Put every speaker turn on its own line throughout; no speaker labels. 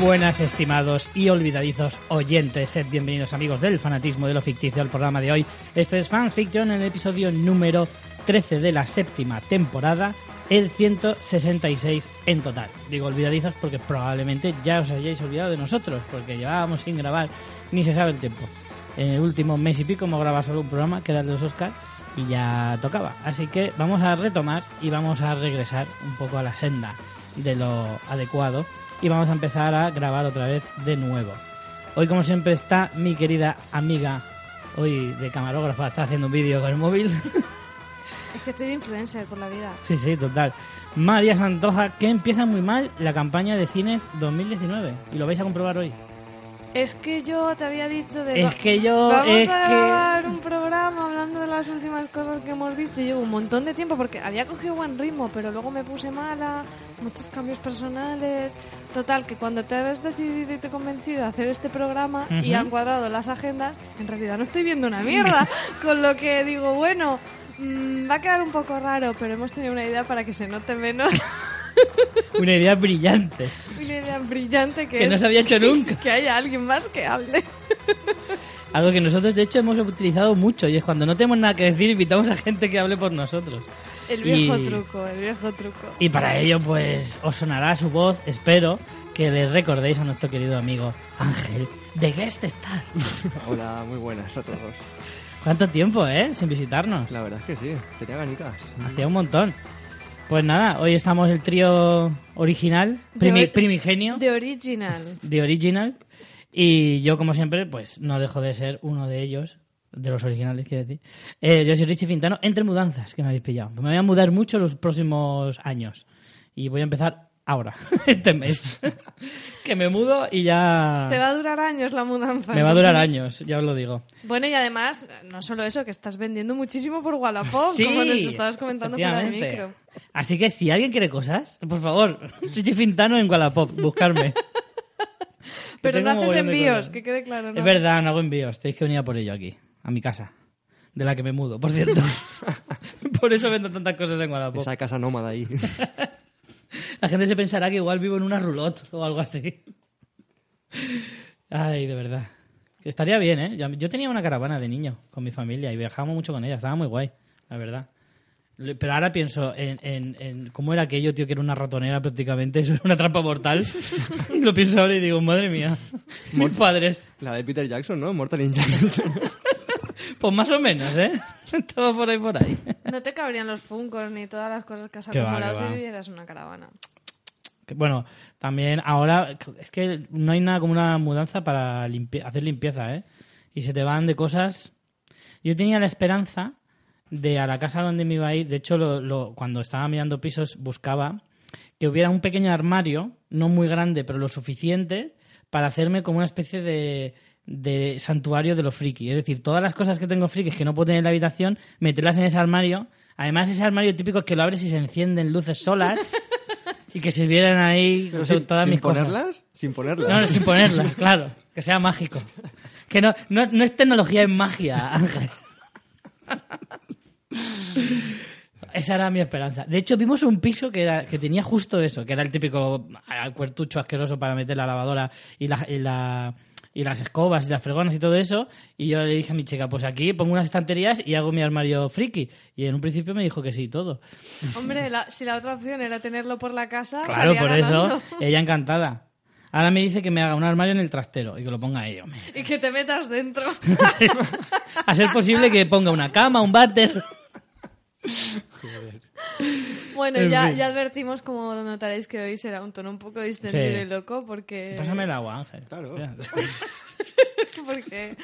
Buenas, estimados y olvidadizos oyentes. Sed bienvenidos, amigos del fanatismo de lo ficticio, al programa de hoy. Esto es Fans Fiction, en el episodio número 13 de la séptima temporada, el 166 en total. Digo olvidadizos porque probablemente ya os hayáis olvidado de nosotros, porque llevábamos sin grabar ni se sabe el tiempo. En el último mes y pico hemos grabado solo un programa, que era de los Oscars, y ya tocaba. Así que vamos a retomar y vamos a regresar un poco a la senda de lo adecuado y vamos a empezar a grabar otra vez de nuevo. Hoy, como siempre, está mi querida amiga, hoy de camarógrafa, está haciendo un vídeo con el móvil.
Es que estoy de influencer por la vida.
sí, sí, total. María Santoja, que empieza muy mal la campaña de cines 2019 y lo vais a comprobar hoy.
Es que yo te había dicho de...
Es que yo-
Vamos
es
a
que-
grabar un programa hablando de las últimas cosas que hemos visto. Y llevo un montón de tiempo porque había cogido buen ritmo, pero luego me puse mala, muchos cambios personales. Total, que cuando te has decidido y te he convencido de hacer este programa y han cuadrado las agendas, en realidad no estoy viendo una mierda. Con lo que digo, bueno, mm, va a quedar un poco raro, pero hemos tenido una idea para que se note menos.
Una idea brillante.
una idea brillante que,
Que no
es
se había hecho nunca.
que haya alguien más que hable.
Algo que nosotros, de hecho, hemos utilizado mucho y es cuando no tenemos nada que decir, invitamos a gente que hable por nosotros.
El viejo
Y-
truco, el viejo truco.
Y para ello, pues, os sonará su voz, espero que le recordéis a nuestro querido amigo Ángel de Guest Star.
Hola, muy buenas a todos.
¿Cuánto tiempo, eh? Sin visitarnos.
La verdad es que sí, tenía ganicas.
Hacía un montón. Pues nada, hoy estamos el trío original, primi-
De-
primigenio,
De original.
de original. Y yo, como siempre, pues no dejo de ser uno de ellos, de los originales, quiero decir. Eh, yo soy Richie Fintano, entre mudanzas, que me habéis pillado. Me voy a mudar mucho los próximos años. Y voy a empezar ahora, este mes. que me mudo y ya...
Te va a durar años la mudanza.
Me va a durar años, ya os lo digo.
Bueno, y además, no solo eso, que estás vendiendo muchísimo por Wallapop,
Sí,
como nos estabas comentando fuera de micro.
Así que si alguien quiere cosas, por favor, Richie Fintano en Wallapop, buscarme.
Pero no haces envíos, que quede claro. ¿no?
Es verdad, no hago envíos. Tenéis que venir a por ello aquí, a mi casa. De la que me mudo, por cierto. por eso vendo tantas cosas en Wallapop.
Esa casa nómada ahí.
La gente se pensará que igual vivo en una roulotte o algo así. Ay, de verdad. Estaría bien, ¿eh? Yo- tenía una caravana de niño con mi familia y viajábamos mucho con ella. Estaba muy guay, la verdad. Pero ahora pienso en, en, en cómo era aquello, tío, que era una ratonera prácticamente. Eso era una trampa mortal. lo pienso ahora y digo, madre mía. Mis padres.
La de Peter Jackson, ¿no? Mortal Injection.
Pues más o menos, ¿eh? Todo por ahí, por ahí.
No te cabrían los funcos ni todas las cosas que has
Que va,
acumulado
va.
si vivieras una caravana.
Bueno, también ahora es que no hay nada como una mudanza para limpi- hacer limpieza, ¿eh? Y se te van de cosas. Yo tenía la esperanza de a la casa donde me iba a ir, de hecho, lo- lo- cuando estaba mirando pisos buscaba que hubiera un pequeño armario, no muy grande, pero lo suficiente para hacerme como una especie de, de santuario de lo friki. Es decir, todas las cosas que tengo frikis que no puedo tener en la habitación, meterlas en ese armario. Además, ese armario típico es que lo abres y se encienden luces solas y que sirvieran ahí
Pero
to-
sin,
todas
sin
mis cosas.
ponerlas, sin ponerlas.
No, no, sin ponerlas, claro. Que sea mágico. Que no, no, no es tecnología, es magia, Ángel. Esa era mi esperanza. De hecho, vimos un piso que, era, que tenía justo eso, que era el típico ah, cuartucho asqueroso para meter la lavadora y, la, y, la- y las escobas y las fregonas y todo eso. Y yo le dije a mi chica, pues aquí pongo unas estanterías y hago mi armario friki. Y en un principio me dijo que sí, todo.
Hombre, la- si la otra opción era tenerlo por la casa,
Claro, por
ganando.
eso, ella encantada. Ahora me dice que me haga un armario en el trastero y que lo ponga ella.
Y que te metas dentro.
A ser posible que ponga una cama, un váter.
Bueno,
En
ya,
fin.
ya advertimos, como notaréis, que hoy será un tono un poco distendido
Sí.
y loco, porque...
Pásame el agua, Ángel.
Claro.
Porque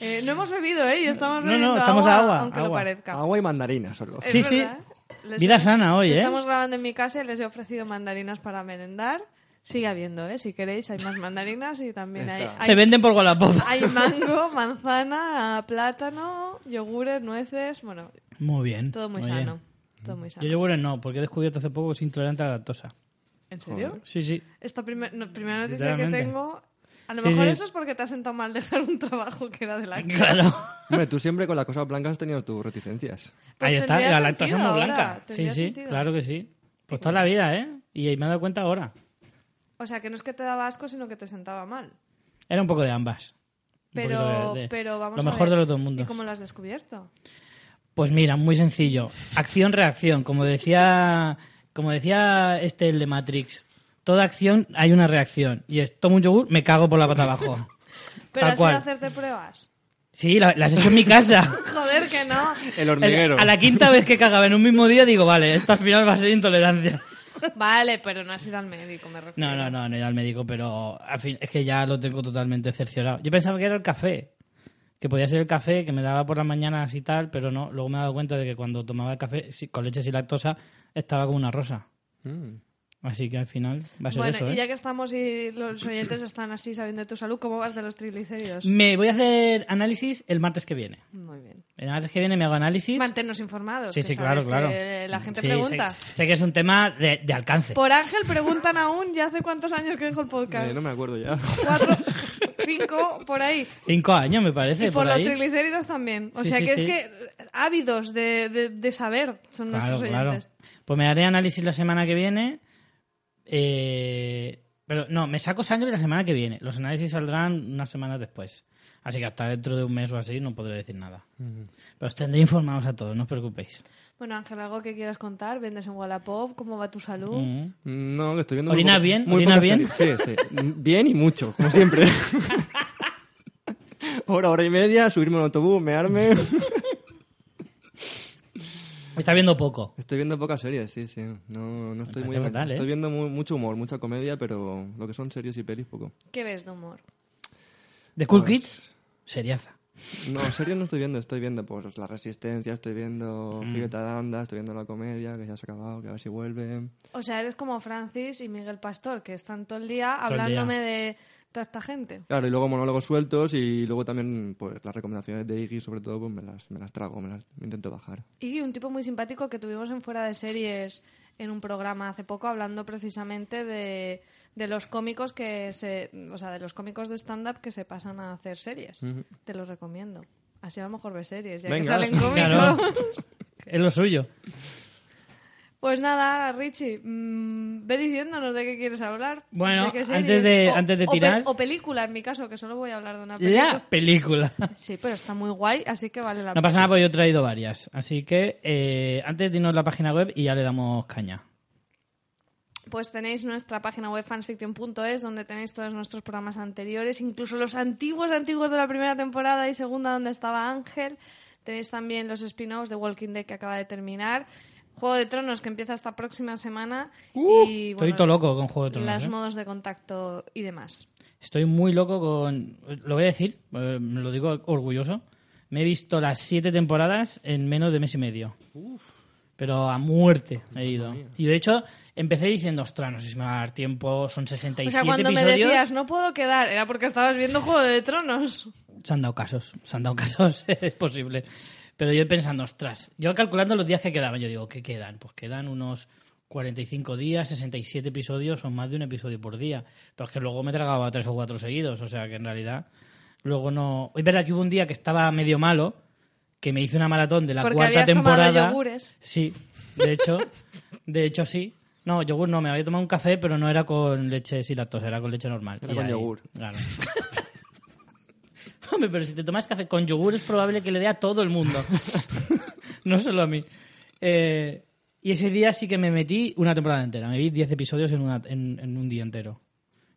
eh, no hemos bebido, ¿eh? Y estamos
No, no,
bebiendo
estamos
agua,
a agua,
aunque
agua.
lo parezca.
Agua y mandarinas solo.
Es
Sí, sí.
verdad. Les
Vida
he-
sana hoy, ¿eh?
Estamos grabando en mi casa y les he ofrecido mandarinas para merendar. Sigue habiendo, ¿eh? Si queréis, hay más mandarinas y también hay,
Se venden por Wallapop.
hay mango, manzana, plátano, yogures, nueces, bueno,
Muy bien.
todo muy, sano. Todo muy sano.
Yo yogures no, porque he descubierto hace poco que soy intolerante a la lactosa.
¿En serio?
Sí, sí.
Esta primer- no, primera noticia que tengo... A lo
Sí,
mejor
sí.
eso es porque te has sentado mal dejar un trabajo que era de la
Claro.
Hombre, tú siempre con las cosas blancas has tenido tus reticencias.
Pues
Ahí está,
tendría
la lactosa
sentido
muy blanca. Sí, sí,
sentido.
claro que sí. Pues toda la vida, ¿eh? Y me he dado cuenta ahora.
O sea, que no es que te daba asco, sino que te sentaba mal.
Era un poco de ambas.
Pero,
de- de-
pero vamos
Lo
a
mejor
ver,
de los dos mundos.
¿Y cómo lo has descubierto?
Pues mira, muy sencillo. Acción-reacción. Como decía, como decía este el de Matrix. Toda acción hay una reacción. Y es, tomo un yogur, me cago por la pata abajo.
Pero
Tal
has ido
cual.
a hacerte pruebas.
Sí, la- las he hecho en mi casa.
Joder, que no.
El hormiguero.
A la quinta vez que cagaba en un mismo día digo, vale, esto al final va a ser intolerancia.
Vale, pero no has ido al médico, me refiero.
No, no, no, no he ido al médico, pero al fin, es que ya lo tengo totalmente cerciorado. Yo pensaba que era el café, que podía ser el café que me daba por las mañanas y tal, pero no. Luego me he dado cuenta de que cuando tomaba el café con leche sin lactosa estaba como una rosa.
Mm.
Así que al final va a ser
Bueno,
eso.
y
¿eh?
ya que estamos y los oyentes están así sabiendo de tu salud, ¿cómo vas de los triglicéridos?
Me voy a hacer análisis el martes que viene.
Muy bien.
El martes que viene me hago análisis.
Manténnos informados.
Sí,
que
sí,
sabes
claro, claro.
que La gente
Sí,
pregunta.
Sé, sé que es un tema de, de alcance.
Por Ángel preguntan aún, ¿ya hace cuántos años que dejó el podcast?
Eh, no me acuerdo ya.
Cuatro, cinco, por ahí.
Cinco años, me parece.
Y por,
por
los
ahí.
triglicéridos también. O
Sí,
sea
sí,
que
sí.
es que ávidos de, de, de saber son
Claro,
nuestros
claro.
oyentes.
Pues me haré análisis la semana que viene. Eh, pero no, me saco sangre la semana que viene. Los análisis saldrán unas semanas después. Así que hasta dentro de un mes o así no podré decir nada. Pero os tendré informados a todos, no os preocupéis.
Bueno, Ángel, ¿algo que quieras contar? ¿Vendes en Wallapop? ¿Cómo va tu salud?
Mm.
No, que estoy viendo...
¿Orinas
muy poco-
bien?
Muy
¿Orinas
pocas
bien?
Sí, sí. Bien y mucho, como siempre. hora, hora y media, subirme al autobús, mearme...
Está viendo poco.
Estoy viendo pocas series, sí, sí. No, no estoy muy...
fatal, ¿eh?
Estoy viendo mu- mucho humor, mucha comedia, pero lo que son series y pelis, poco.
¿Qué ves de humor?
¿De Cool
Pues-
Kids? Seriaza.
No, series no estoy viendo, estoy viendo pues La Resistencia, estoy viendo
Mm.
Fibeta Danda, estoy viendo la comedia, que ya se ha acabado, que a ver si vuelve.
O sea, eres como Francis y Miguel Pastor, que están todo el día
Todo el día.
hablándome de toda esta gente.
Claro, y luego monólogos sueltos y luego también pues las recomendaciones de Iggy, sobre todo, pues me las, me las trago, me las me intento bajar.
Y un tipo muy simpático que tuvimos en Fuera de Series en un programa hace poco hablando precisamente de, de los cómicos que se... O sea, de los cómicos de stand-up que se pasan a hacer series. Te los recomiendo. Así a lo mejor ves series, ya que
Venga.
salen cómicos.
Claro. Es lo suyo.
Pues nada, Richie, mm, ve diciéndonos de qué quieres hablar.
Bueno,
¿De qué
antes de-
O-
antes de
o pe-
tirar-
O, película, en mi caso, que solo voy a hablar de una película.
La película.
Sí, pero está muy guay, así que vale la
No
pena.
pasa nada porque yo he traído varias. Así que eh, antes dinos la página web y ya le damos caña.
Pues tenéis nuestra página web fansfiction.es donde tenéis todos nuestros programas anteriores, incluso los antiguos antiguos de la primera temporada y segunda donde estaba Ángel. Tenéis también los spin-offs de Walking Dead que acaba de terminar. Juego de Tronos que empieza esta próxima semana.
Uh,
y,
estoy todo loco con Juego de Tronos.
Los
¿eh?
modos de contacto y demás.
Estoy muy loco con... Lo voy a decir, eh, me lo digo orgulloso. Me he visto las siete temporadas en menos de mes y medio. Pero a muerte he ido. Y de hecho, empecé diciendo, ostras, no sé si me va a dar tiempo, son 67
O sea, cuando me
episodios.
decías no puedo quedar, era porque estabas viendo Juego de Tronos.
Se han dado casos, se han dado casos, es posible. Pero yo pensando, ostras, yo calculando los días que quedaban, yo digo, ¿qué quedan? Pues quedan unos 45 días, 67 episodios, son más de un episodio por día. Pero es que luego me tragaba tres o cuatro seguidos, o sea que en realidad luego no... Es verdad que hubo un día que estaba medio malo, que me hice una maratón de la
Porque
cuarta
habías tomado
temporada.
yogures.
Sí, de hecho, de hecho sí. No, yogur no, me había tomado un café, pero no era con leche sin lactosa, era con leche normal.
Era
Y
con
ahí-
yogur.
Claro. Hombre, pero si te tomas café con yogur es probable que le dé a todo el mundo. no solo a mí. Eh, y ese día sí que me metí una temporada entera. Me vi 10 episodios en, una- en- en un día entero.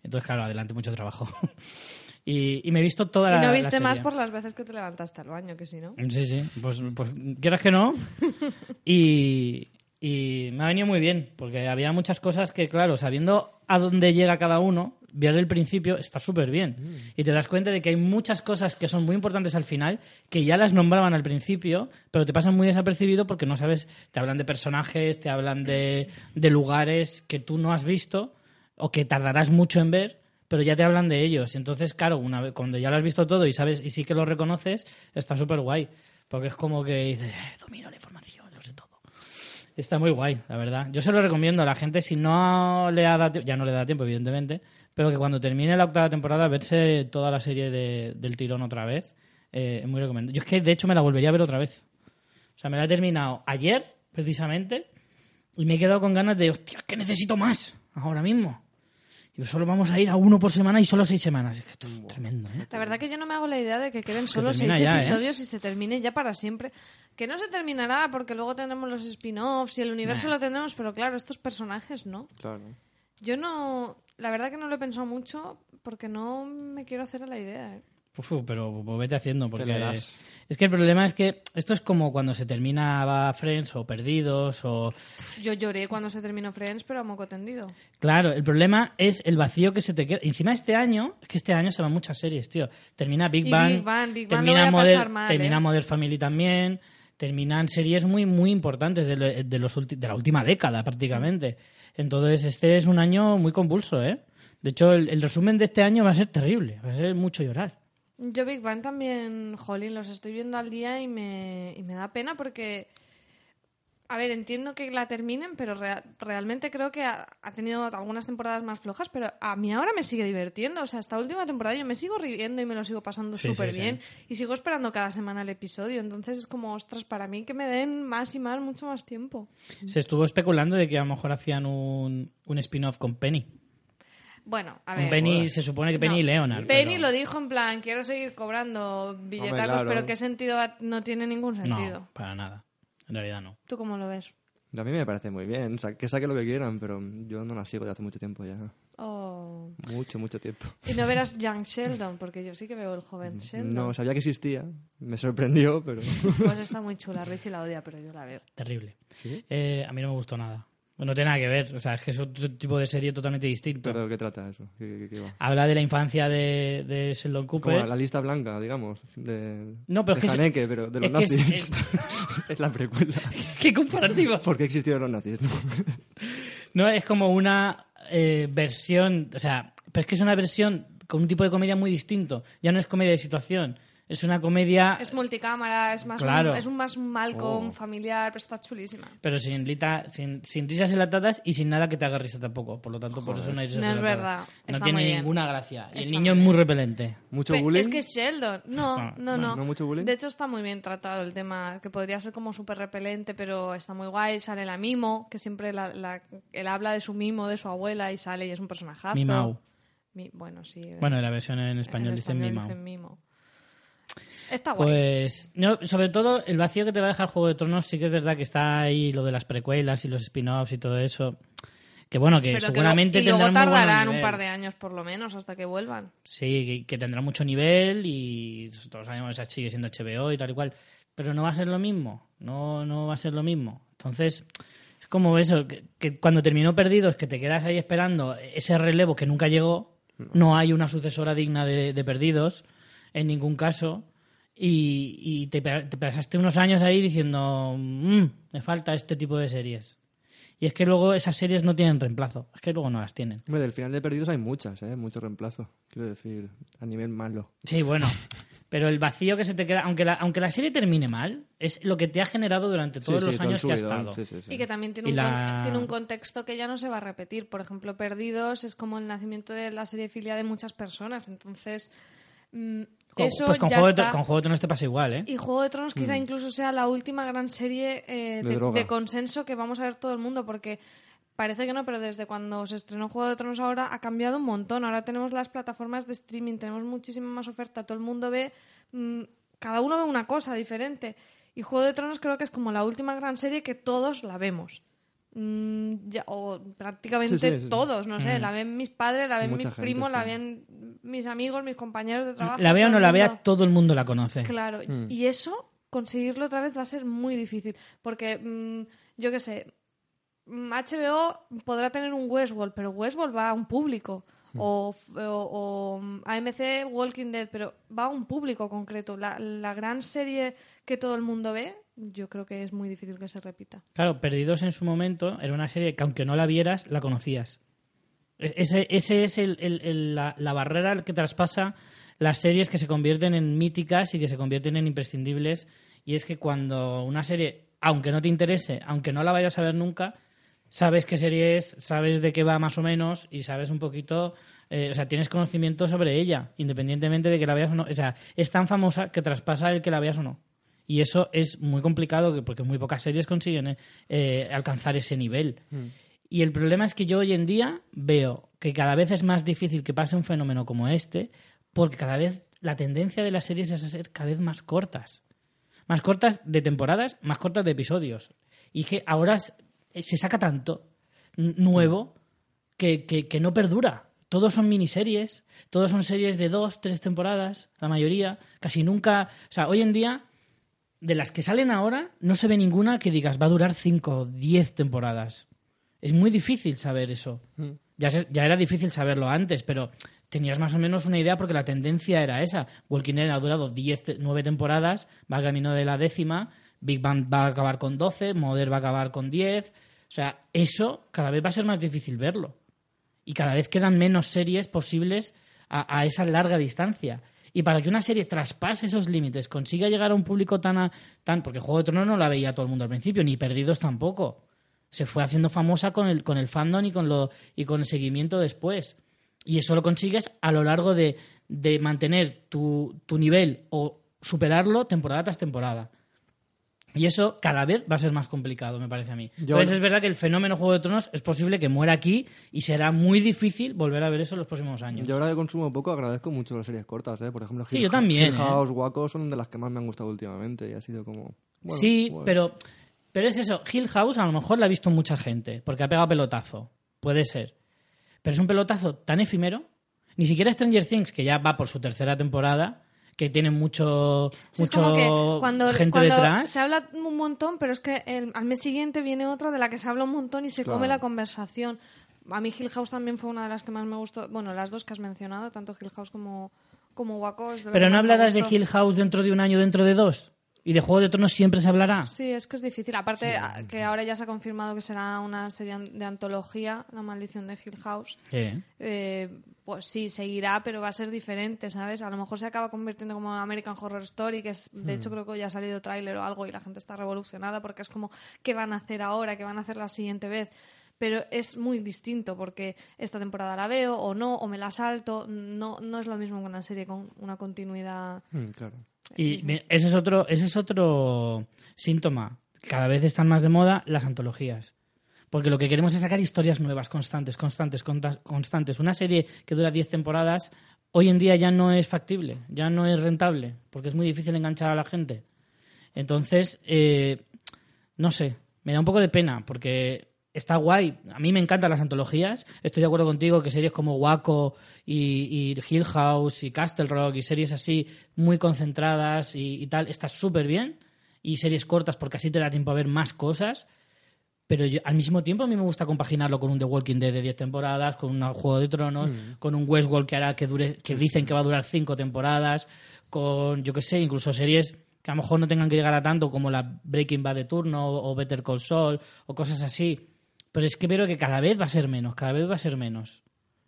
Entonces, claro, adelante mucho trabajo. y, y me he visto toda la
Y no
la
viste más
serie.
por las veces que te levantaste al baño, que si no.
Sí, sí. Pues, pues quieras que no. Y, y me ha venido muy bien, porque había muchas cosas que, claro, sabiendo a dónde llega cada uno, ver el principio está súper bien. Y te das cuenta de que hay muchas cosas que son muy importantes al final, que ya las nombraban al principio, pero te pasan muy desapercibido porque no sabes, te hablan de personajes, te hablan de, de lugares que tú no has visto o que tardarás mucho en ver, pero ya te hablan de ellos. Entonces, claro, una vez, cuando ya lo has visto todo y sabes y sí que lo reconoces, está súper guay. Porque es como que dices, "Eh, domino la información, lo sé todo. Está muy guay, la verdad. Yo se lo recomiendo a la gente, si no le ha dado ya no le da tiempo, evidentemente, pero que cuando termine la octava temporada, verse toda la serie de- del tirón otra vez, eh, es muy recomendable. Yo es que, de hecho, me la volvería a ver otra vez. O sea, me la he terminado ayer, precisamente, y me he quedado con ganas de, hostia, que necesito más ahora mismo. Y solo vamos a ir a uno por semana y solo seis semanas. Es que esto es tremendo, ¿eh?
La verdad que yo no me hago la idea de que queden solo seis
ya, ¿eh?
episodios y se termine ya para siempre. Que no se terminará porque luego tendremos los spin-offs y el universo
Nah.
lo tendremos, pero claro, estos personajes no.
Claro.
Yo no, la verdad que no lo he pensado mucho porque no me quiero hacer a la idea. ¿eh?
Uf, pero pues vete haciendo, porque es que el problema es que esto es como cuando se terminaba Friends o Perdidos o...
Yo lloré cuando se terminó Friends, pero a moco tendido.
Claro, el problema es el vacío que se te queda. Encima este año, es que este año se van muchas series, tío. Termina Big Bang,
Big Bang, Big Bang lo
termina, Modern,
pasar mal,
termina
¿eh?
Modern Family también, terminan series muy, muy importantes de, lo- de los ulti- de la última década prácticamente. Entonces este es un año muy convulso, ¿eh? De hecho, el, resumen de este año va a ser terrible, va a ser mucho llorar.
Yo Big Bang también, jolín, los estoy viendo al día y me, y me da pena porque, a ver, entiendo que la terminen, pero rea- realmente creo que ha, ha tenido algunas temporadas más flojas, pero a mí ahora me sigue divirtiendo. O sea, esta última temporada yo me sigo riendo y me lo sigo pasando súper
sí, sí.
bien y sigo esperando cada semana el episodio. Entonces es como, ostras, para mí que me den más y más, mucho más tiempo.
Se estuvo especulando de que a lo mejor hacían un, un spin-off con Penny.
Bueno, a ver.
Penny, se supone que Penny
No.
y Leonard.
Penny
pero-
lo dijo en plan, quiero seguir cobrando billetacos,
claro.
pero ¿qué sentido no tiene ningún sentido?
No, para nada. En realidad no.
¿Tú cómo lo ves?
A mí me parece muy bien. O sea, que saquen lo que quieran, pero yo no la sigo de hace mucho tiempo ya.
Oh.
Mucho, mucho tiempo.
Y no verás Young Sheldon, porque yo sí que veo el joven Sheldon.
No sabía que existía. Me sorprendió, pero...
Pues está muy chula. Richie la odia, pero yo la veo.
Terrible.
¿Sí?
Eh, a mí no me gustó nada. No tiene nada que ver. O sea, es que es otro tipo de serie totalmente distinto.
¿Pero de qué trata eso? ¿Qué, qué- qué va?
Habla de la infancia de, de Sheldon Cooper.
Como la lista blanca, digamos, de,
No, pero
de
es que es-
Haneke, pero de los
es que es-
nazis. Es, la precuela.
¡Qué comparativo!
¿Por qué existieron los nazis? No,
es como una eh, versión. O sea, pero es que es una versión con un tipo de comedia muy distinto. Ya no es comedia de situación. Es una comedia.
Es multicámara, es más
Claro.
un, es un más Malcolm
Oh.
familiar, pero está chulísima.
Pero sin, lita- sin, sin risas enlatadas y sin nada que te haga risa tampoco. Por lo tanto, por eso no hay risas
No es
enlatadas.
verdad.
No
Está
tiene
muy bien.
ninguna gracia. Y el niño es muy repelente.
¿Mucho bullying?
Es que es Sheldon. No,
Ah,
no, no.
¿No mucho bullying?
De hecho, está muy bien tratado el tema, que podría ser como súper repelente, pero está muy guay. Sale la Mimo, que siempre la, la- él habla de su Mimo, de su abuela, y sale y es un personajazo.
Mimau.
Mi- bueno, sí.
Bueno, la versión en
en
español Mimau.
dicen Mimo. Está guay.
Pues, no, sobre todo, el vacío que te va a dejar Juego de Tronos, sí que es verdad que está ahí lo de las precuelas y los spin-offs y todo eso. Que bueno, que
Pero que
seguramente
lo- y luego
tendrán
tardarán un par de años por lo menos hasta que vuelvan.
Sí, que, que tendrá mucho nivel y todos sabemos que sigue siendo HBO y tal y cual. Pero no va a ser lo mismo. No, no va a ser lo mismo. Entonces, es como eso, que, que cuando terminó Perdidos, que te quedas ahí esperando ese relevo que nunca llegó. No hay una sucesora digna de, de Perdidos, en ningún caso. Y, y te, pasaste unos años ahí diciendo, "Mm, me falta este tipo de series. Y es que luego esas series no tienen reemplazo. Es que luego no las tienen.
Hombre, del final de Perdidos hay muchas, ¿eh? Mucho reemplazo. Quiero decir, a nivel malo.
Sí, bueno. Pero el vacío que se te queda, aunque la, aunque la serie termine mal, es lo que te ha generado durante todos
Sí,
los
sí, todo el
años que ha
subidón,
estado.
sí, sí, sí.
Y que también tiene
Y
un,
la-
con- tiene un contexto que ya no se va a repetir. Por ejemplo, Perdidos es como el nacimiento de la serie filia de muchas personas. Entonces, mm, eso
pues con
ya
Juego, de,
está.
Con Juego de Tronos te pasa igual, ¿eh?
Y Juego de Tronos quizá incluso sea la última gran serie eh,
De
de,
droga.
de consenso que vamos a ver todo el mundo, porque parece que no, pero desde cuando se estrenó Juego de Tronos ahora ha cambiado un montón. Ahora tenemos las plataformas de streaming, tenemos muchísima más oferta, todo el mundo ve, mm, cada uno ve una cosa diferente. Y Juego de Tronos creo que es como la última gran serie que todos la vemos. Mm, ya- o prácticamente
Sí, sí, sí.
todos, no sé, la ven mis padres, la ven
Mucha
mis
gente,
primos, la ven mis amigos, mis compañeros de trabajo.
La vea o no la vea, todo el mundo la conoce.
Claro,
Mm.
y eso, conseguirlo otra vez va a ser muy difícil. Porque, mm, yo qué sé, mm, HBO podrá tener un Westworld, pero Westworld va a un público. o, o- o, mm, AMC Walking Dead, pero va a un público concreto. La, la gran serie que todo el mundo ve, yo creo que es muy difícil que se repita.
Claro, Perdidos en su momento era una serie que aunque no la vieras, la conocías. Es- Ese, ese es el- el- el- la, la barrera que traspasa las series que se convierten en míticas y que se convierten en imprescindibles. Y es que cuando una serie, aunque no te interese, aunque no la vayas a ver nunca, sabes qué serie es, sabes de qué va más o menos y sabes un poquito, eh, o sea, tienes conocimiento sobre ella, independientemente de que la veas o no. O sea, es tan famosa que traspasa el que la veas o no. Y eso es muy complicado que- porque muy pocas series consiguen eh, eh, alcanzar ese nivel. Y el problema es que yo hoy en día veo que cada vez es más difícil que pase un fenómeno como este, porque cada vez la tendencia de las series es a ser cada vez más cortas. Más cortas de temporadas, más cortas de episodios. Y que ahora s- se saca tanto nuevo que, que- que no perdura. Todos son miniseries, todos son series de dos, tres temporadas, la mayoría. Casi nunca. O sea, hoy en día, de las que salen ahora, no se ve ninguna que digas va a durar cinco o diez temporadas. Es muy difícil saber eso. Ya, se- ya era difícil saberlo antes, pero tenías más o menos una idea porque la tendencia era esa. Walking Dead ha durado 10, te- 9 temporadas, va camino de la décima, Big Bang va a acabar con 12, Mother va a acabar con 10. O sea, eso cada vez va a ser más difícil verlo. Y cada vez quedan menos series posibles a, a esa larga distancia. Y para que una serie traspase esos límites, consiga llegar a un público tan... a- tan porque Juego de Tronos no la veía todo el mundo al principio, ni Perdidos tampoco se fue haciendo famosa con el, con el fandom y con, lo, y con el seguimiento después. Y eso lo consigues a lo largo de, de mantener tu, tu nivel o superarlo temporada tras temporada. Y eso cada vez va a ser más complicado, me parece a mí.
Yo-
Entonces es verdad que el fenómeno Juego de Tronos es posible que muera aquí y será muy difícil volver a ver eso en los próximos años.
Yo ahora que consumo poco agradezco mucho las series cortas, ¿eh? Por ejemplo,
Sí,
Hill-
yo también,
Hill
¿eh?
House, Waco son de las que más me han gustado últimamente y ha sido como... bueno,
sí,
bueno.
pero, pero es eso. Hill House a lo mejor la ha visto mucha gente, porque ha pegado pelotazo. Puede ser. Pero es un pelotazo tan efímero. Ni siquiera Stranger Things, que ya va por su tercera temporada, que tiene mucho,
Sí, es
mucho
como que cuando,
gente
cuando
detrás.
se habla un montón, pero es que el- al mes siguiente viene otra de la que se habla un montón y se
Claro.
come la conversación. A mí Hill House también fue una de las que más me gustó. Bueno, las dos que has mencionado, tanto Hill House como, como Waco. es
Pero no hablarás de. Hill House dentro de un año, dentro de dos. Y de Juego de Tronos siempre se hablará.
Sí, es que es difícil. Aparte, que ahora ya se ha confirmado que será una serie de antología, La maldición de Hill House.
Sí.
Eh, pues sí, seguirá, pero va a ser diferente, ¿sabes? A lo mejor se acaba convirtiendo como American Horror Story, que es, de hecho creo que ya ha salido tráiler o algo y la gente está revolucionada porque es como, ¿qué van a hacer ahora? ¿Qué van a hacer la siguiente vez? Pero es muy distinto porque esta temporada la veo o no, o me la salto. No, no es lo mismo que una serie con una continuidad.
Mm, claro.
Y ese es otro, ese es otro síntoma. Cada vez están más de moda las antologías. Porque lo que queremos es sacar historias nuevas, constantes, constantes, constantes. Una serie que dura 10 temporadas, hoy en día ya no es factible, ya no es rentable, porque es muy difícil enganchar a la gente. Entonces, eh, no sé, me da un poco de pena, porque está guay. A mí me encantan las antologías. Estoy de acuerdo contigo que series como Waco y, y Hill House y Castle Rock y series así muy concentradas y, y tal, está súper bien. Y series cortas porque así te da tiempo a ver más cosas. Pero yo- al mismo tiempo a mí me gusta compaginarlo con un The Walking Dead de 10 temporadas, con un Juego de Tronos, con un Westworld que hará que dure, que dicen que va a durar 5 temporadas, con, yo qué sé, incluso series que a lo mejor no tengan que llegar a tanto como la Breaking Bad de turno o Better Call Saul o cosas así. Pero es que veo que cada vez va a ser menos, cada vez va a ser menos.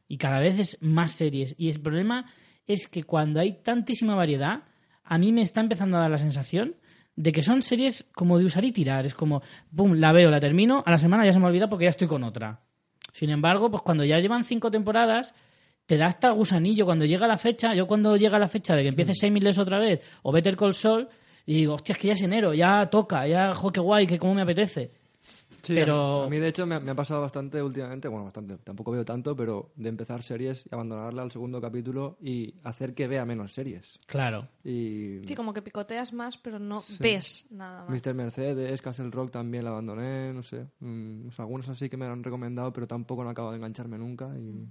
Y cada vez es más series. Y el problema es que cuando hay tantísima variedad, a mí me está empezando a dar la sensación de que son series como de usar y tirar. Es como, pum, la veo, la termino, a la semana ya se me olvida porque ya estoy con otra. Sin embargo, pues cuando ya llevan cinco temporadas, te da hasta gusanillo. Cuando llega la fecha, yo cuando llega la fecha de que empiece Shameless otra vez o Better Call Saul, y digo, hostia, es que ya es enero, ya toca, ya, jo, qué guay, que cómo me apetece.
Sí,
Pero-
a mí de hecho me, ha- me ha pasado bastante últimamente, bueno, bastante, tampoco veo tanto, pero de empezar series y abandonarla al segundo capítulo y hacer que vea menos series.
Claro.
Y
Sí, como que picoteas más, pero no ves nada más.
Mr. Mercedes, Castle Rock también la abandoné, no sé. Mm, o sea, algunos así que me han recomendado, pero tampoco no acabo de engancharme nunca. Y...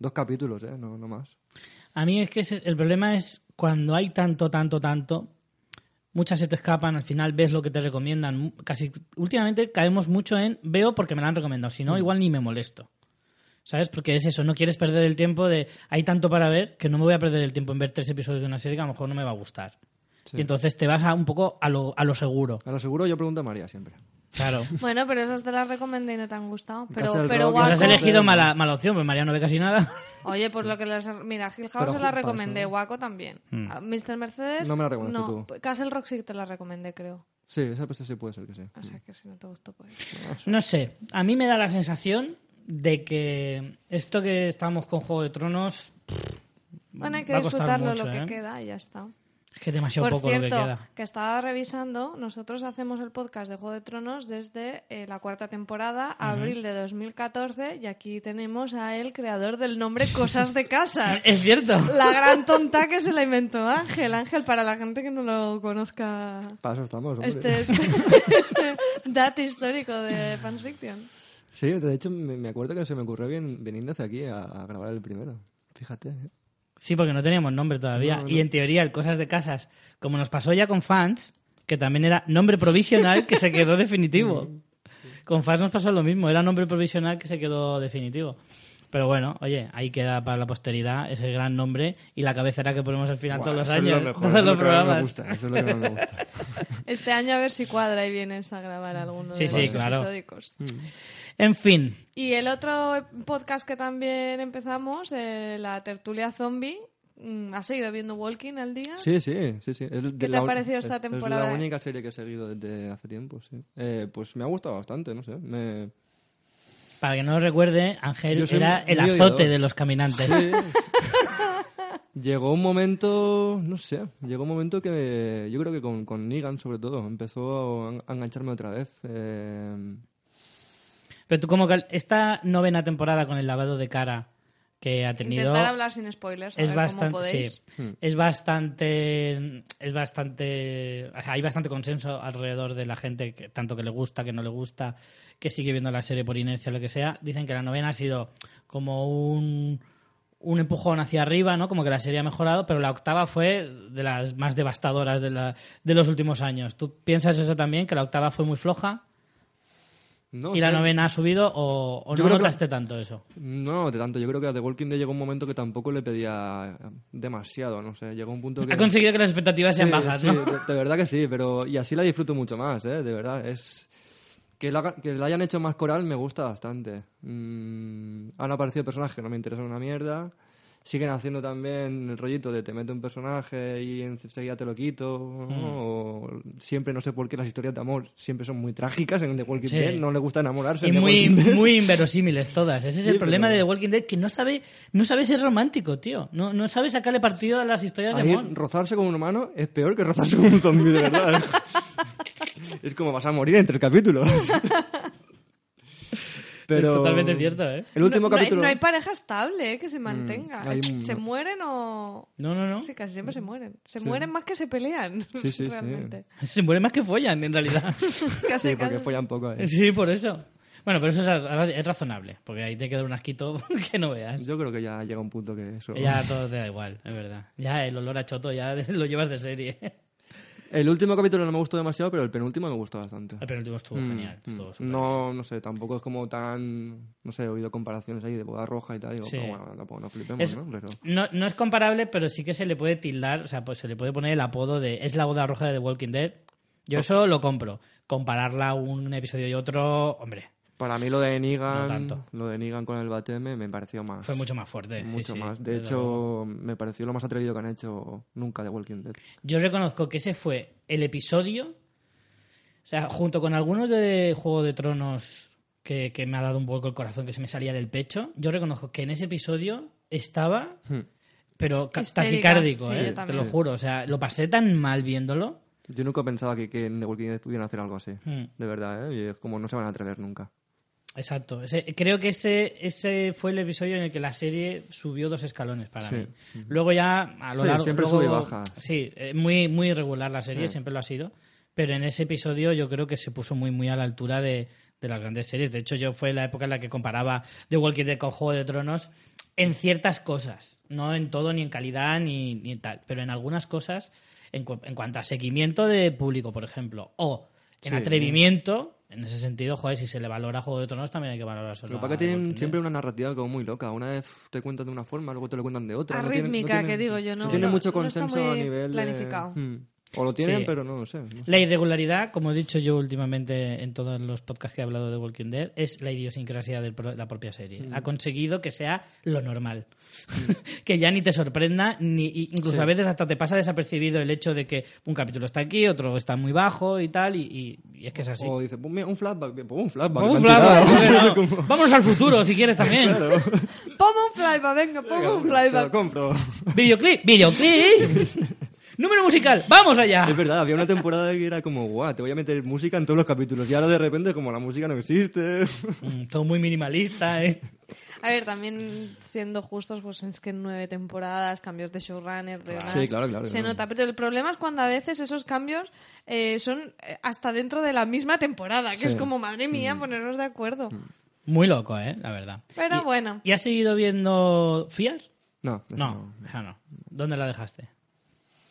Dos capítulos, ¿eh? No, no más.
A mí es que ese- el problema es cuando hay tanto, tanto, tanto, muchas se te escapan, al final ves lo que te recomiendan. Casi últimamente caemos mucho en veo porque me la han recomendado, si no, igual ni me molesto. ¿Sabes? Porque es eso, no quieres perder el tiempo de. Hay tanto para ver que no me voy a perder el tiempo en ver tres episodios de una serie que a lo mejor no me va a gustar.
Sí.
Y entonces te vas a un poco a lo, a lo seguro.
A lo seguro yo pregunto a María siempre.
Claro.
Bueno, pero esas te las recomendé y no te han gustado. Pero, pero
Rock,
Pues has
Waco-
elegido mala, mala opción, pues María no ve casi nada.
Oye, pues lo que les... Mira, Hill House
Pero
se la recomendé,
eso.
Waco también. A Mr. Mercedes...
No me la recomendaste
no,
tú.
Castle Rock sí que te la recomendé, creo.
Sí, esa pues sí puede ser que sí.
O sea que si no te gustó, pues...
No sé, a mí me da la sensación de que esto que estamos con Juego de Tronos.
Bueno, hay que disfrutarlo
mucho,
lo que
¿eh?
queda y ya está.
Es que es demasiado
Por
poco lo que
cierto,
queda.
que estaba revisando, nosotros hacemos el podcast de Juego de Tronos desde eh, la cuarta temporada, abril de 2014, y aquí tenemos a el creador del nombre Cosas de Casas.
Es cierto.
La gran tonta que se la inventó Ángel. Ángel, para la gente que no lo conozca,
Para eso estamos, hombre.
este, este, este dato histórico de Fans Fiction.
Sí, de hecho me me acuerdo que se me ocurrió bien, viniendo hacia aquí a, a grabar el primero. Fíjate. ¿eh?
Sí, porque no teníamos nombre todavía.
No, no.
Y en teoría, el Cosas de Casas, como nos pasó ya con fans, que también era nombre provisional que se quedó definitivo. Con fans nos pasó lo mismo, era nombre provisional que se quedó definitivo. Pero bueno, oye, ahí queda para la posteridad ese gran nombre y la cabecera que ponemos al final
Buah,
todos los años,
lo mejor,
todos
eso es
los
lo que más me
programas.
Este año a ver si cuadra y vienes a grabar alguno
Sí,
de
sí,
los
claro.
episódicos.
En fin,
Y el otro podcast que también empezamos, eh, la tertulia zombie, mm, ¿has seguido viendo Walking al día?
Sí, sí, sí, sí. Es
¿Qué te
la
ha parecido esta
es-
temporada?
Es la única serie que he seguido desde hace tiempo, sí. Eh, pues me ha gustado bastante, no sé. Me...
para que no lo recuerde, Ángel
soy
era el azote de los caminantes.
Sí. llegó un momento, no sé, llegó un momento que yo creo que con, con Negan sobre todo empezó a, a engancharme otra vez. Eh,
Pero tú como que esta novena temporada con el lavado de cara que ha tenido
Intentar hablar sin spoilers, a
es
ver
bastante
cómo podéis.
sí,
Hmm.
es bastante es bastante o sea, hay bastante consenso alrededor de la gente que tanto que le gusta que no le gusta que sigue viendo la serie por inercia lo que sea dicen que la novena ha sido como un un empujón hacia arriba, ¿no? Como que la serie ha mejorado, pero la octava fue de las más devastadoras de, la, de los últimos años. ¿Tú piensas eso también? ¿Que la octava fue muy floja
no
y la novena ha subido o, no
que
notaste tanto eso?
No, de tanto. Yo creo que a The Walking Dead llegó un momento que tampoco le pedía demasiado, no sé. Llegó un punto que...
Ha conseguido que las expectativas sean
Sí,
bajas,
sí,
¿no?
de, de verdad que sí, pero y así la disfruto mucho más, ¿eh? De verdad, es que la, que la hayan hecho más coral me gusta bastante. Mm, han aparecido personajes que no me interesan una mierda. Siguen haciendo también el rollito de te meto un personaje y enseguida te lo quito.
Mm.
O siempre, no sé por qué, las historias de amor siempre son muy trágicas en The Walking
Sí.
Dead. No le gusta enamorarse.
Y
en
muy, muy inverosímiles todas. Ese es
Sí,
el problema
pero-
de The Walking Dead, que no sabe, no sabe ser romántico, tío. No, no sabe sacarle partido a las historias de amor.
rozarse con un humano es peor que rozarse con un zombie, de verdad. es como vas a morir en tres capítulos. Pero...
Es totalmente cierto, ¿eh?
El último
no, no hay-
capítulo...
no hay, pareja estable eh, que se mantenga.
un-
Se mueren o...
No, no, no.
Sí, casi siempre se mueren. Se
Sí.
mueren más que se pelean.
Sí, sí, sí.
realmente.
Se muere más que follan, en realidad.
Casi,
Sí, porque
casi.
follan poco. ¿eh?
sí, por eso. Bueno, pero eso es, es razonable, porque ahí te queda un asquito que no veas.
Yo creo que ya llega un punto que eso...
Ya todo te da igual, es verdad. Ya el olor a choto ya lo llevas de serie.
El último capítulo no me gustó demasiado, pero el penúltimo me gustó bastante.
El penúltimo estuvo
Mm,
genial.
mm.
estuvo
no, no sé, tampoco es como tan... No sé, he oído comparaciones ahí de boda roja y tal. Digo,
Sí.
pero bueno, tampoco nos flipemos,
Es-
¿no? Pero...
No, no es comparable, pero sí que se le puede tildar, o sea, pues se le puede poner el apodo de es la boda roja de The Walking Dead. Yo eso lo compro. Compararla un episodio y otro, hombre,
Para mí lo de Negan,
No tanto.
lo de Negan con el Bateme me pareció más.
fue mucho más fuerte.
mucho
sí,
más. De hecho,
luego.
me pareció lo más atrevido que han hecho nunca de Walking Dead.
Yo reconozco que ese fue el episodio, o sea, junto con algunos de Juego de Tronos que, que me ha dado un poco el corazón, que se me salía del pecho, yo reconozco que en ese episodio estaba,
Hmm.
pero taquicárdico,
Sí,
¿eh? te lo juro. O sea, lo pasé tan mal viéndolo.
Yo nunca pensaba que, que en The Walking Dead pudieran hacer algo así.
Hmm.
De verdad, ¿eh? Y es como no se van a atrever nunca.
Exacto. Ese- creo que ese, ese fue el episodio en el que la serie subió dos escalones para
Sí.
mí. Luego ya, a lo
Sí,
largo...
siempre
luego-
sube y baja.
Sí, eh, muy, muy irregular la serie,
Sí.
siempre lo ha sido. Pero en ese episodio yo creo que se puso muy, muy a la altura de, de las grandes series. De hecho, yo fue la época en la que comparaba The Walking Dead con Juego de Tronos en ciertas cosas. No en todo, ni en calidad, ni, ni tal. Pero en algunas cosas, en, cu- en cuanto a seguimiento de público, por ejemplo, o en atrevimiento, En ese sentido, joder, si se le valora Juego de Tronos, también hay que valorar
Lo que pasa es que tienen siempre una narrativa como muy loca. Una vez te cuentan de una forma, luego te lo cuentan de otra. No tienen- no
Arrítmica,
tienen-
que digo yo, no.
Sí, tiene
no-
mucho
no está
consenso
muy
a nivel de-
planificado.
Hmm. O lo tienen,
Sí.
pero no lo sé. no sé.
La irregularidad, como he dicho yo últimamente en todos los podcasts que he hablado de Walking Dead, es la idiosincrasia de la propia serie.
Mm.
Ha conseguido que sea lo normal. que ya ni te sorprenda, ni incluso
Sí.
a veces hasta te pasa desapercibido el hecho de que un capítulo está aquí, otro está muy bajo y tal, y, y- y es que es así.
O dice, "Pues mira, un flashback, bien, pues un flashback.
Vamos, Flava,
tirado".
joder, no. Vámonos al futuro si quieres también.
Ponme un flyback, venga, ponme un
Te lo compro.
Videoclip, videoclip. Número musical, vamos allá.
Es verdad, había una temporada que era como, guau, te voy a meter música en todos los capítulos. Y ahora de repente, como la música no existe.
Mm, Todo muy minimalista, ¿eh?
A ver, también siendo justos, pues es que nueve temporadas, cambios de showrunner, de
Sí, claro, claro,
se
claro.
nota. Pero el problema es cuando a veces esos cambios eh, son eh, hasta dentro de la misma temporada, que
Sí. Mm.
es como, madre mía, poneros de acuerdo.
Muy loco, ¿eh? La verdad.
Pero
Y-
bueno.
¿Y has seguido viendo Fiar?
No,
No, esa no. ¿Dónde la dejaste?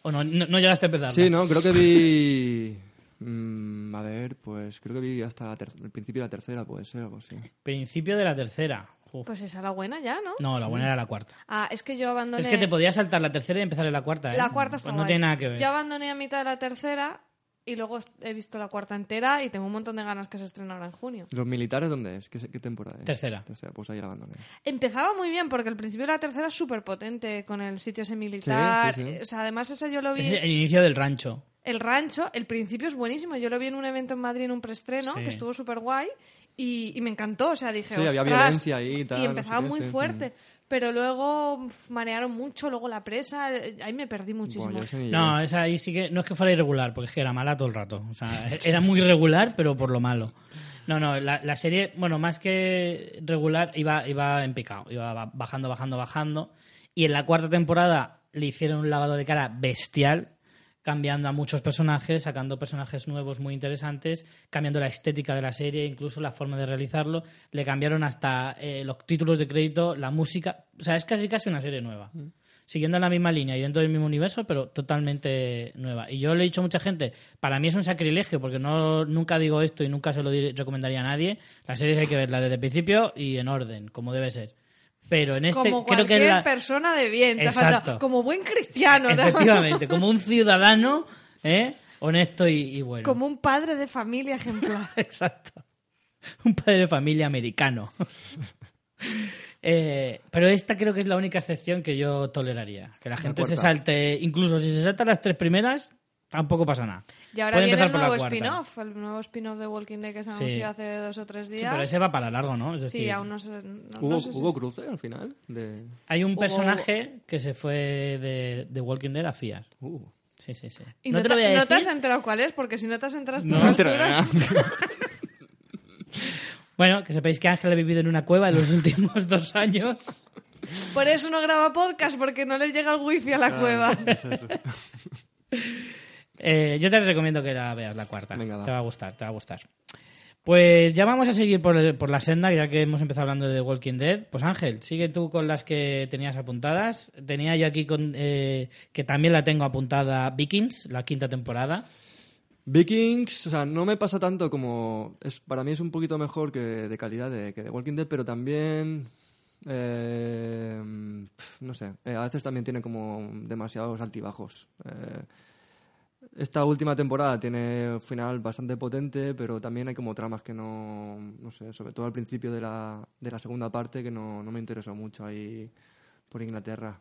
¿O no, no, no llegaste a empezar?
Sí, no, creo que vi. mm, a ver, pues creo que vi hasta el principio de la tercera, puede ser algo así.
Principio de la tercera. Uf.
Pues esa la buena ya, ¿no?
No, la buena era la cuarta.
Ah, es que yo abandoné...
Es que te podías saltar la tercera y empezar en la cuarta, ¿eh?
La cuarta está
Pues no
guay.
tiene nada que ver.
Yo abandoné a mitad de la tercera y luego he visto la cuarta entera y tengo un montón de ganas que se estrene ahora en junio.
¿Los militares dónde es? ¿Qué, temporada es?
Tercera.
Tercera, pues ahí la abandoné.
Empezaba muy bien porque el principio de la tercera es súper potente con el sitio ese militar.
Sí, sí, sí.
O sea, además ese yo lo vi.
Es el inicio del rancho.
El rancho, el principio es buenísimo. Yo lo vi en un evento en Madrid en un preestreno
Sí.
que estuvo súper guay y, y me encantó. O sea, dije,
Sí, había violencia ahí y tal,
Y
no
empezaba
sé qué,
muy
sí.
fuerte. Pero luego marearon mucho, luego la presa. eh, Ahí me perdí muchísimo.
No, esa ahí sí que no es que fuera irregular, porque es que era mala todo el rato. O sea, era muy regular, pero por lo malo. No, no, la, la serie, bueno, más que regular, iba, iba en picado. Iba ba- bajando, bajando, bajando. Y en la cuarta temporada le hicieron un lavado de cara bestial, cambiando a muchos personajes, sacando personajes nuevos muy interesantes, cambiando la estética de la serie, incluso la forma de realizarlo. Le cambiaron hasta eh, los títulos de crédito, la música. O sea, es casi casi una serie nueva siguiendo la misma línea y dentro del mismo universo, pero totalmente nueva. Y yo le he dicho a mucha gente, para mí es un sacrilegio, porque no nunca digo esto y nunca se lo recomendaría a nadie. Las series hay que verlas desde el principio y en orden, como debe ser. Pero en este
como
creo que la...
persona de bien. te faltado- como buen cristiano.
Efectivamente, como un ciudadano, ¿eh? honesto y, y bueno.
Como un padre de familia ejemplar.
Exacto. Un padre de familia americano. Eh, pero esta creo que es la única excepción que yo toleraría. Que la gente se salte, incluso si se salta las tres primeras, tampoco pasa nada.
Y ahora
Puede
viene
empezar
el nuevo spin-off, el nuevo spin-off de Walking Dead que se
Sí.
anunció hace dos o tres
Sí,
días.
pero ese va para largo, ¿no? Es
Sí,
decir,
aún no sé. no-
¿Hubo,
no sé si
¿Hubo
es-
cruce al final? De...
hay un
Hubo-
personaje que se fue de, de Walking Dead a Fiar.
Uh.
Sí, sí, sí.
Y
no,
no,
te lo voy a
no te has
decir.
enterado cuál es, porque si no te has enterado
No me
alturas-
nada.
Bueno, que sepáis que Ángel ha vivido en una cueva en los últimos dos años.
Por eso no graba podcast, porque no le llega el wifi a la cueva.
Es eso.
Eh, yo te recomiendo que la veas, la cuarta.
Venga.
Te va a gustar, te va a gustar. Pues ya vamos a seguir por, el- por la senda, ya que hemos empezado hablando de The Walking Dead. Pues Ángel, sigue tú con las que tenías apuntadas. Tenía yo aquí con, eh, que también la tengo apuntada Vikings, la quinta temporada.
Vikings, o sea, no me pasa tanto como... Es, para mí es un poquito mejor que de calidad de, que de Walking Dead, pero también... eh, no sé, a veces también tiene como demasiados altibajos. Eh, esta última temporada tiene un final bastante potente, pero también hay como tramas que no... No sé, sobre todo al principio de la, de la segunda parte que no, no me interesó mucho ahí por Inglaterra.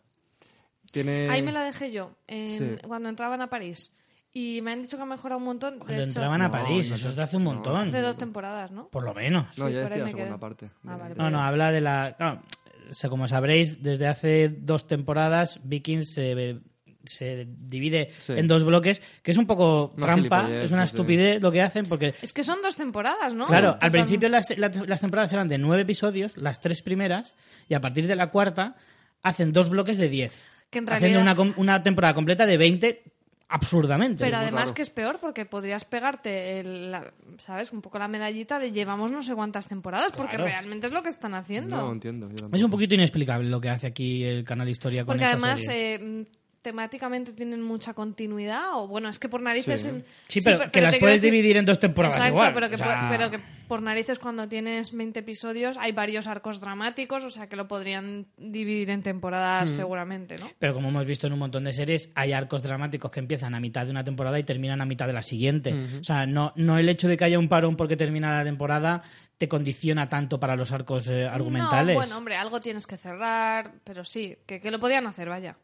Tiene...
Ahí me la dejé yo, en-
Sí.
cuando entraban a París. Y me han dicho que ha mejorado un montón. De
Cuando
hecho,
entraban a
no,
París,
no
eso es de hace un
No,
montón.
Hace dos temporadas, ¿no?
Por lo menos.
No,
Sí,
ya decía
me
la segunda
quedé.
parte.
Ah,
de-
vale,
de-
No, no, habla de la... claro, se- como sabréis, desde hace dos temporadas Vikings se, se divide
Sí.
en dos bloques, que es un poco
Una
trampa, es una
sí.
estupidez lo que hacen, porque
Es que son dos temporadas, ¿no?
Claro, al principio las, las- temporadas eran de nueve episodios, las tres primeras, y a partir de la cuarta hacen dos bloques de diez.
Que en
haciendo
realidad-
una, com- una temporada completa de 20 absurdamente.
Pero además que es peor porque podrías pegarte, el, la- ¿sabes? Un poco la medallita de llevamos no sé cuántas temporadas, porque realmente es lo que están haciendo.
No, entiendo. yo.
Es un poquito inexplicable lo que hace aquí el canal Historia con
porque
esta
además
serie.
eh, temáticamente tienen mucha continuidad o bueno, es que por narices...
Sí.
en-
Sí, pero, que
te
las
quiero
puedes
decir-
dividir en dos temporadas
Exacto,
igual.
pero, que,
o sea,
pu- pero que por narices cuando tienes 20 episodios hay varios arcos dramáticos, o sea que lo podrían dividir en temporadas
Hmm.
seguramente, ¿no?
Pero como hemos visto en un montón de series, hay arcos dramáticos que empiezan a mitad de una temporada y terminan a mitad de la siguiente. O sea, no, no el hecho de que haya un parón porque termina la temporada te condiciona tanto para los arcos eh, argumentales.
No, bueno, hombre, algo tienes que cerrar, pero sí, que, que lo podían hacer, vaya.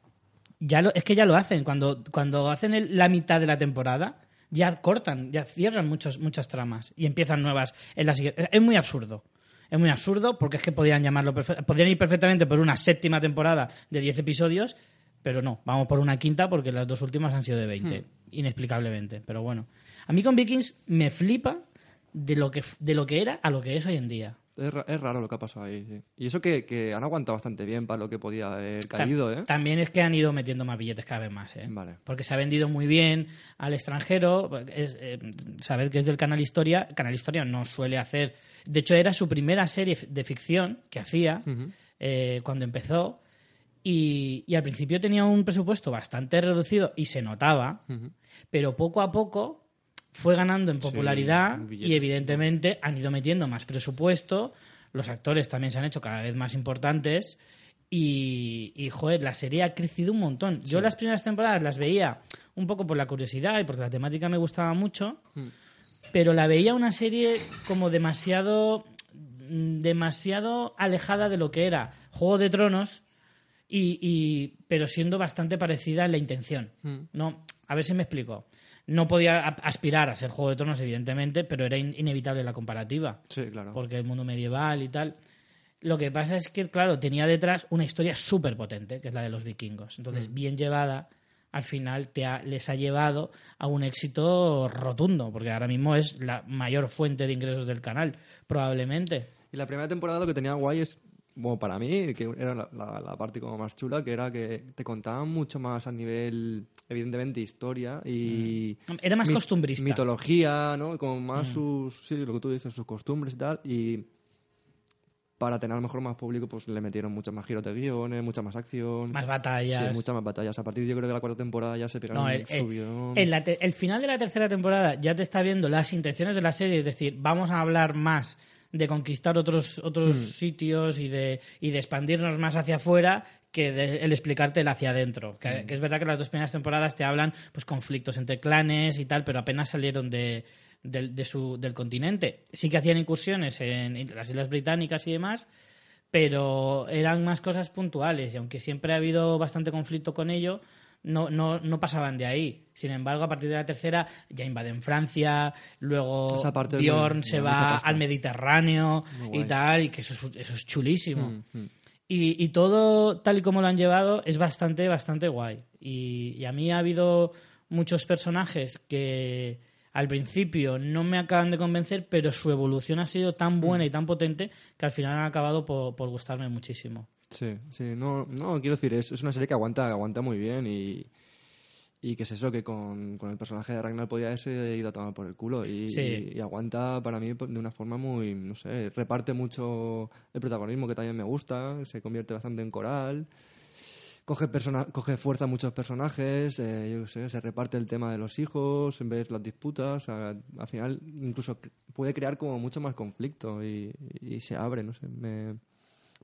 Ya lo- es que ya lo hacen. Cuando, cuando hacen el- la mitad de la temporada, ya cortan, ya cierran muchos, muchas tramas y empiezan nuevas en la siguiente. Es muy absurdo. Es muy absurdo porque es que podían llamarlo podían ir perfectamente por una séptima temporada de 10 episodios, pero no, vamos por una quinta porque las dos últimas han sido de 20, inexplicablemente. Pero bueno, a mí con Vikings me flipa de lo que de lo que era a lo que es hoy en día.
Es, es raro lo que ha pasado ahí, sí. Y eso que, que han aguantado bastante bien para lo que podía haber caído, ¿eh?
También es que han ido metiendo más billetes cada vez más, ¿eh?
Vale.
Porque se ha vendido muy bien al extranjero. Es, eh, sabed que es del Canal Historia. Canal Historia no suele hacer. De hecho, era su primera serie de ficción que hacía eh, cuando empezó. Y, y al principio tenía un presupuesto bastante reducido y se notaba, pero poco a poco fue ganando en popularidad y evidentemente han ido metiendo más presupuesto, los actores también se han hecho cada vez más importantes y, y, joder, la serie ha crecido un montón. Yo las primeras temporadas las veía un poco por la curiosidad y porque la temática me gustaba mucho, pero la veía una serie como demasiado demasiado alejada de lo que era Juego de Tronos y, y- pero siendo bastante parecida en la intención. No, a ver si me explico. No podía aspirar a ser Juego de Tronos, evidentemente, pero era in- inevitable la comparativa
Sí, claro.
porque el mundo medieval y tal. Lo que pasa es que, claro, tenía detrás una historia súper potente, que es la de los vikingos. Entonces,
Mm.
bien llevada, al final te ha- les ha llevado a un éxito rotundo, porque ahora mismo es la mayor fuente de ingresos del canal, probablemente.
Y la primera temporada lo que tenía guay es, bueno, para mí, que era la, la- la parte como más chula, que era que te contaban mucho más a nivel, evidentemente, historia y...
Era más
mit-
costumbrista.
Mitología, ¿no? Como más sus, sí, lo que tú dices, sus costumbres y tal. Y para tener a lo mejor más público, pues le metieron muchos más giros de guiones, mucha más acción.
Más batallas.
Sí, muchas más batallas. A partir yo creo de la cuarta temporada ya se pegaron
No, el, el final de la tercera temporada ya te está viendo las intenciones de la serie, es decir, vamos a hablar más de conquistar otros otros
Hmm.
sitios y de, y de expandirnos más hacia afuera que de- el explicarte el hacia adentro.
Hmm.
Que, que es verdad que las dos primeras temporadas te hablan pues conflictos entre clanes y tal, pero apenas salieron de, del- de su, del continente. Sí que hacían incursiones en las Islas Británicas y demás, pero eran más cosas puntuales y aunque siempre ha habido bastante conflicto con ello, no, no, no pasaban de ahí. Sin embargo, a partir de la tercera ya invaden Francia, luego Bjorn
muy-
se va al Mediterráneo y tal, y que eso, es- eso es chulísimo.
Mm, mm.
Y, y todo tal y como lo han llevado es bastante, bastante guay. Y, y a mí ha habido muchos personajes que al principio no me acaban de convencer, pero su evolución ha sido tan buena y tan potente que al final han acabado por, por gustarme muchísimo.
Sí, sí, no, no, quiero decir, es, es una serie que aguanta, aguanta muy bien y, y que es eso, que con, con el personaje de Ragnar podía haberse ido a tomar por el culo y,
Sí.
y- y aguanta para mí de una forma muy, no sé, reparte mucho el protagonismo que también me gusta, se convierte bastante en coral, coge, persona, coge fuerza a muchos personajes, eh, yo sé, se reparte el tema de los hijos, en vez de las disputas, al final incluso puede crear como mucho más conflicto y, y se abre, no sé, me...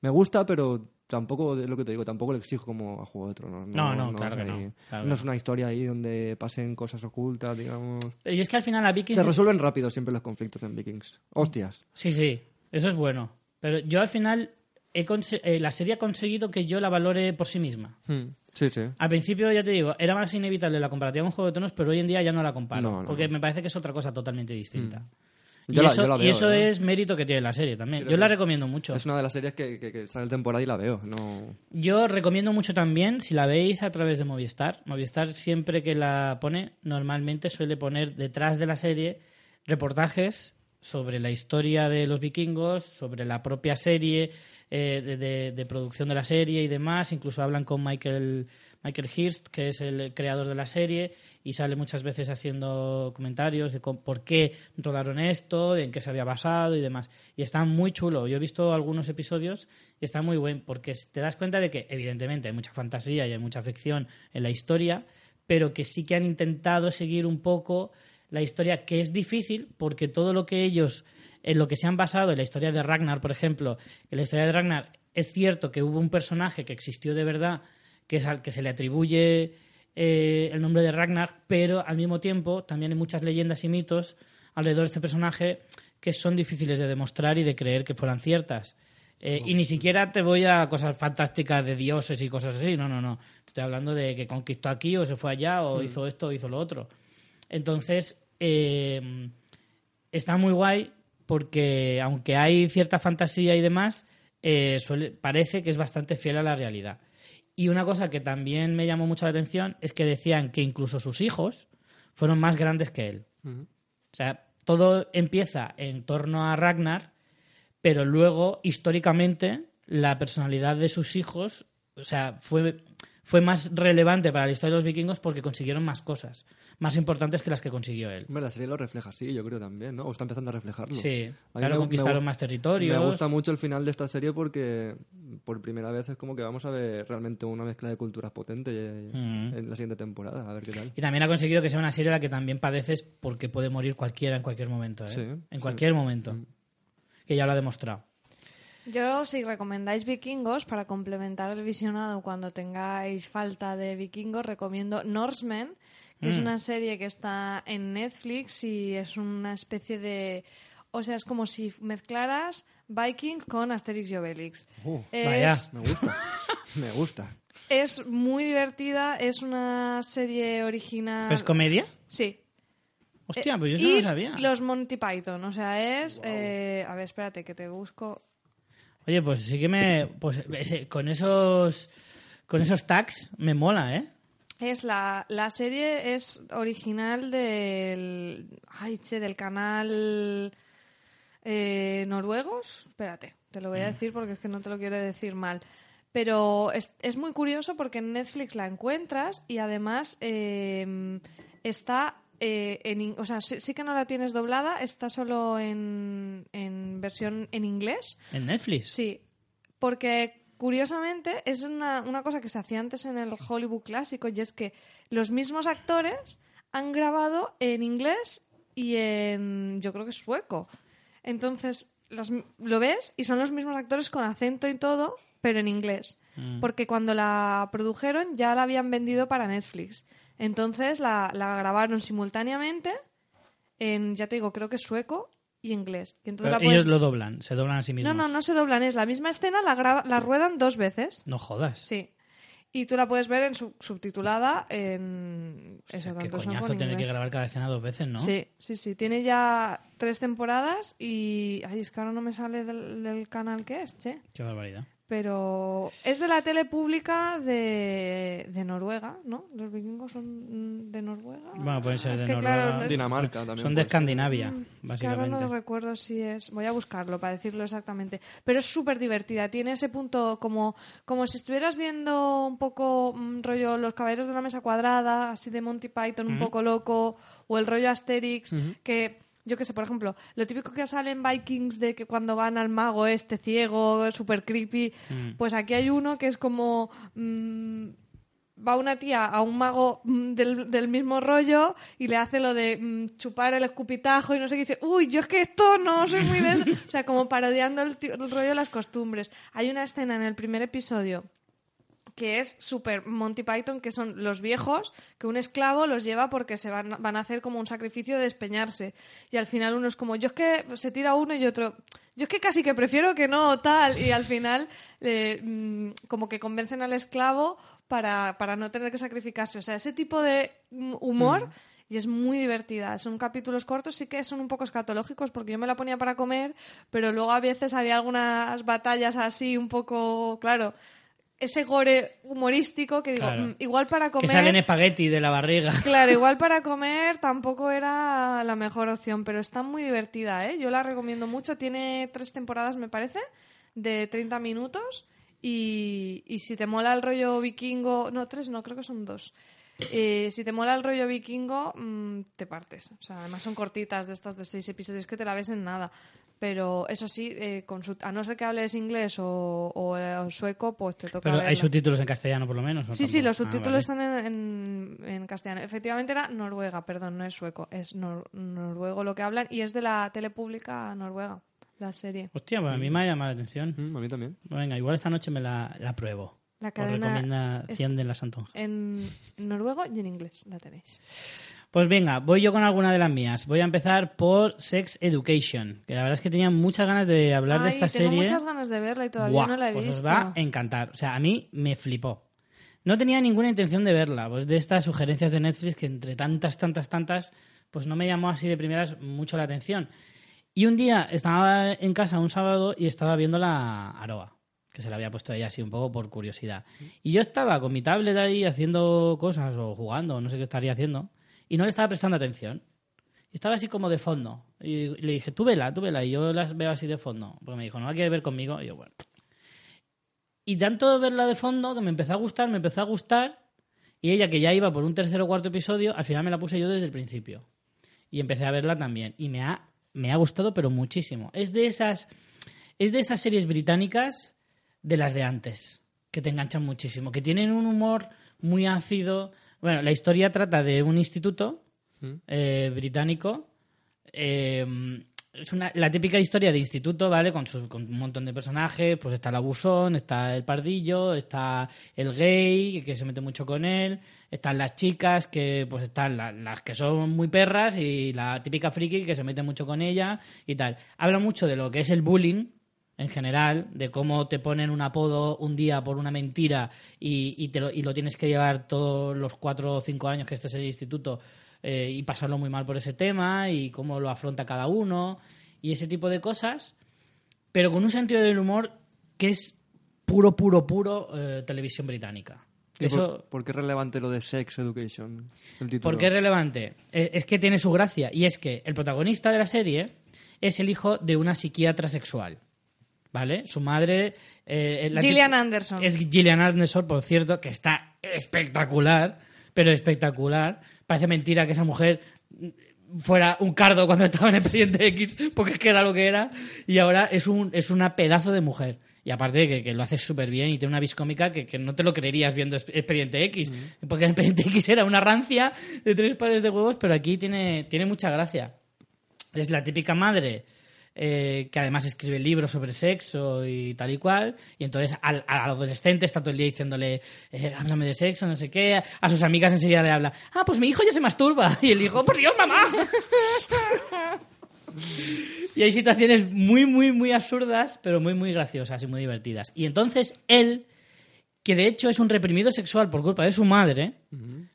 Me gusta, pero tampoco, de lo que te digo, tampoco le exijo como a Juego de Tronos.
No, no, claro
es
que no, claro
no es una historia ahí donde pasen cosas ocultas, digamos.
Yo es que al final a Vikings...
Se resuelven rápido siempre los conflictos en Vikings. Hostias.
Sí, sí, eso es bueno. Pero yo al final, he eh, la serie ha conseguido que yo la valore por sí misma.
Hmm, Sí, sí.
Al principio, ya te digo, era más inevitable la comparativa con Juego de Tronos, pero hoy en día ya no la comparo.
No, no,
porque
no.
me parece que es otra cosa totalmente distinta. Y,
Yo la-
eso,
yo la
y
veo,
eso
¿eh?
es mérito que tiene la serie también.
Creo
yo la
es-
recomiendo mucho.
Es una de las series que, que, que sale temporada y la veo. No...
Yo recomiendo mucho también, si la veis a través de Movistar. Movistar siempre que la pone, normalmente suele poner detrás de la serie reportajes sobre la historia de los vikingos, sobre la propia serie, eh, de, de- de producción de la serie y demás. Incluso hablan con Michael, Michael Hirst, que es el creador de la serie, y sale muchas veces haciendo comentarios de por qué rodaron esto, en qué se había basado y demás. Y está muy chulo. Yo he visto algunos episodios y está muy buen, porque te das cuenta de que, evidentemente, hay mucha fantasía y hay mucha ficción en la historia, pero que sí que han intentado seguir un poco la historia, que es difícil, porque todo lo que ellos, en lo que se han basado, en la historia de Ragnar, por ejemplo, en la historia de Ragnar, es cierto que hubo un personaje que existió de verdad, que es al que se le atribuye eh, el nombre de Ragnar, pero al mismo tiempo también hay muchas leyendas y mitos alrededor de este personaje que son difíciles de demostrar y de creer que fueran ciertas. Eh, y ni siquiera te voy a cosas fantásticas de dioses y cosas así, no, no, no. Estoy hablando de que conquistó aquí o se fue allá o hizo esto o hizo lo otro. Entonces, eh, está muy guay porque aunque hay cierta fantasía y demás, eh, suele- parece que es bastante fiel a la realidad. Y una cosa que también me llamó mucho la atención es que decían que incluso sus hijos fueron más grandes que él. O sea, todo empieza en torno a Ragnar, pero luego, históricamente, la personalidad de sus hijos, o sea, fue, fue más relevante para la historia de los vikingos porque consiguieron más cosas, más importantes que las que consiguió él.
Hombre, la serie lo refleja, sí, yo creo también, ¿no? O está empezando a reflejarlo.
Sí,
A
claro,
me-
conquistaron
me-
más territorios.
Me gusta mucho el final de esta serie porque por primera vez es como que vamos a ver realmente una mezcla de culturas potente
Mm.
en la siguiente temporada, a ver qué tal.
Y también ha conseguido que sea una serie a la que también padeces porque puede morir cualquiera en cualquier momento. ¿eh?
Sí,
en
sí.
cualquier momento. Que ya lo ha demostrado.
Yo, si recomendáis vikingos, para complementar el visionado cuando tengáis falta de vikingos, recomiendo Norsemen, que es
Mm.
una serie que está en Netflix y es una especie de... O sea, es como si mezclaras Vikings con Asterix y Obelix.
Uh,
es,
vaya.
Me gusta, me gusta.
es muy divertida, es una serie original...
¿Es comedia?
Sí.
Hostia,
Eh,
pues yo eso
y
no lo sabía.
los Monty Python, o sea, es... eh, a ver, espérate, que te busco...
Oye, pues sí que me. Pues ese- con esos. Con esos tags me mola, ¿eh?
Es la, la serie es original del ay che, del canal eh, noruegos. Espérate, te lo voy a decir porque es que no te lo quiero decir mal. Pero es, es muy curioso porque en Netflix la encuentras y además eh, está eh, en, o sea, sí, sí que no la tienes doblada, está solo en, en versión en inglés.
En Netflix.
Sí, porque curiosamente es una, una cosa que se hacía antes en el Hollywood clásico y es que los mismos actores han grabado en inglés y en, yo creo que sueco. Entonces, los- lo ves y son los mismos actores con acento y todo, pero en inglés. Porque cuando la produjeron ya la habían vendido para Netflix. Entonces la, la grabaron simultáneamente en, ya te digo, creo que es sueco y inglés. Y entonces la puedes-
ellos lo doblan, se doblan a sí mismos.
no, no, no se doblan, es la misma escena, la, graba- la ruedan dos veces.
No jodas.
Sí. Y tú la puedes ver en sub- subtitulada en... Eso,
Qué
tanto sueco
coñazo
en
tener que
inglés.
grabar cada escena dos veces, ¿no?
Sí, sí, sí. Tiene ya tres temporadas y... Ay, es que ahora no me sale del, del canal que es, che.
Qué barbaridad.
Pero es de la tele pública de, de Noruega, ¿no? Los vikingos son de Noruega.
Bueno, pueden ser
Es
de
que,
Noruega.
claro, es-
Dinamarca también.
Son de. Escandinavia,
Mm, Es que
básicamente.
ahora no recuerdo si es. Voy a buscarlo para decirlo exactamente. Pero es súper divertida. Tiene ese punto como, como si estuvieras viendo un poco mm, rollo Los Caballeros de la Mesa Cuadrada, así de Monty Python, un poco loco, o el rollo Asterix, que. Yo qué sé, por ejemplo, lo típico que sale en Vikings de que cuando van al mago este ciego, súper creepy, pues aquí hay uno que es como mm, va una tía a un mago mm, del, del mismo rollo y le hace lo de mm, chupar el escupitajo y no sé qué y dice, uy, yo es que esto no soy muy de eso. O sea, como parodiando el rollo de las costumbres. Hay una escena en el primer episodio que es super Monty Python, que son los viejos, que un esclavo los lleva porque se van, van a hacer como un sacrificio de despeñarse. Y al final uno es como, yo es que se tira uno y otro, yo es que casi que prefiero que no, tal. Y al final, eh, mm, como que convencen al esclavo para, para no tener que sacrificarse. O sea, ese tipo de mm, humor. Y es muy divertida. Son capítulos cortos, sí que son un poco escatológicos porque yo me la ponía para comer, pero luego a veces había algunas batallas así un poco, claro, ese gore humorístico que digo,
Claro.
"Mm, igual para comer...
Que salen espagueti de la barriga.
Claro, igual para comer tampoco era la mejor opción, pero está muy divertida, ¿eh? Yo la recomiendo mucho. Tiene tres temporadas, me parece, de 30 minutos Y, y si te mola el rollo vikingo, no, tres no, creo que son dos. Eh, si te mola el rollo vikingo, mm, te partes. O sea, además son cortitas de estas de seis episodios que te la ves en nada. Pero eso sí, eh, con su- a no ser que hables inglés o, o, eh, sueco, pues te toca
Pero hay subtítulos en castellano, por lo menos. ¿o
Sí, sí, los
Ah,
subtítulos
vale.
están en, en- en castellano. Efectivamente era Noruega, perdón, no es sueco, es nor- noruego lo que hablan y es de la tele pública noruega, la serie.
Hostia, pues a mí me ha llamado la atención.
Mm, a mí también.
Venga, igual esta noche me la, la pruebo.
La cadena
100 de la Santonja.
en noruego y en inglés la tenéis.
Pues venga, voy yo con alguna de las mías. Voy a empezar por Sex Education, que la verdad es que tenía muchas ganas de hablar de esta
tengo
serie.
muchas ganas de verla y todavía
Buah,
no la he
pues
visto.
os va a encantar. O sea, a mí me flipó. No tenía ninguna intención de verla, pues de estas sugerencias de Netflix que entre tantas, tantas, tantas, pues no me llamó así de primeras mucho la atención. Y un día estaba en casa un sábado y estaba viendo la Aroa, que se la había puesto ella así un poco por curiosidad. Y yo estaba con mi tablet ahí haciendo cosas o jugando, o no sé qué estaría haciendo, y no le estaba prestando atención. Estaba así como de fondo. Y le dije, tú vela, tú vela. Y yo las veo así de fondo. Porque me dijo, no la quieres ver conmigo. Y yo, bueno. Y tanto verla de fondo que me empezó a gustar, me empezó a gustar. Y ella, que ya iba por un tercer o cuarto episodio, al final me la puse yo desde el principio. Y empecé a verla también. Y me ha, me ha gustado, pero muchísimo. Es de esas. Es de esas series británicas de las de antes. Que te enganchan muchísimo. Que tienen un humor muy ácido. Bueno, la historia trata de un instituto eh, británico. eh, es una, la típica historia de instituto, ¿vale? Con, sus- con un montón de personajes. Pues está el abusón, está el pardillo, está el gay, que se mete mucho con él. Están las chicas, que pues están la- las que son muy perras y la típica friki que se mete mucho con ella y tal. Habla mucho de lo que es el bullying, en general, de cómo te ponen un apodo un día por una mentira y, y te lo, y lo tienes que llevar todos los cuatro o cinco años que estés en el instituto eh, y pasarlo muy mal por ese tema y cómo lo afronta cada uno y ese tipo de cosas, pero con un sentido del humor que es puro, puro, puro eh, televisión británica.
¿Y
Eso,
por, por qué es relevante lo de Sex Education? El título.
¿Por qué es relevante? Es, es que tiene su gracia. Y es que el protagonista de la serie es el hijo de una psiquiatra sexual. ¿Vale? Su madre. eh, la
Gillian Anderson.
Es Gillian Anderson, por cierto, que está espectacular. Pero espectacular. Parece mentira que esa mujer fuera un cardo cuando estaba en Expediente X, porque es que era lo que era. Y ahora es, un, es una pedazo de mujer. Y aparte de que, que lo hace súper bien y tiene una vis cómica que, que no te lo creerías viendo Exp- Expediente X. Porque en Expediente X era una rancia de tres pares de huevos, pero aquí tiene, tiene mucha gracia. Es la típica madre eh, que además escribe libros sobre sexo y tal y cual. Y entonces al, al adolescente está todo el día diciéndole, eh, háblame de sexo, no sé qué. A sus amigas enseguida le habla, ah, pues mi hijo ya se masturba. Y el hijo, por Dios, mamá. Y hay situaciones muy, muy, muy absurdas, pero muy, muy graciosas y muy divertidas. Y entonces él, que de hecho es un reprimido sexual por culpa de su madre,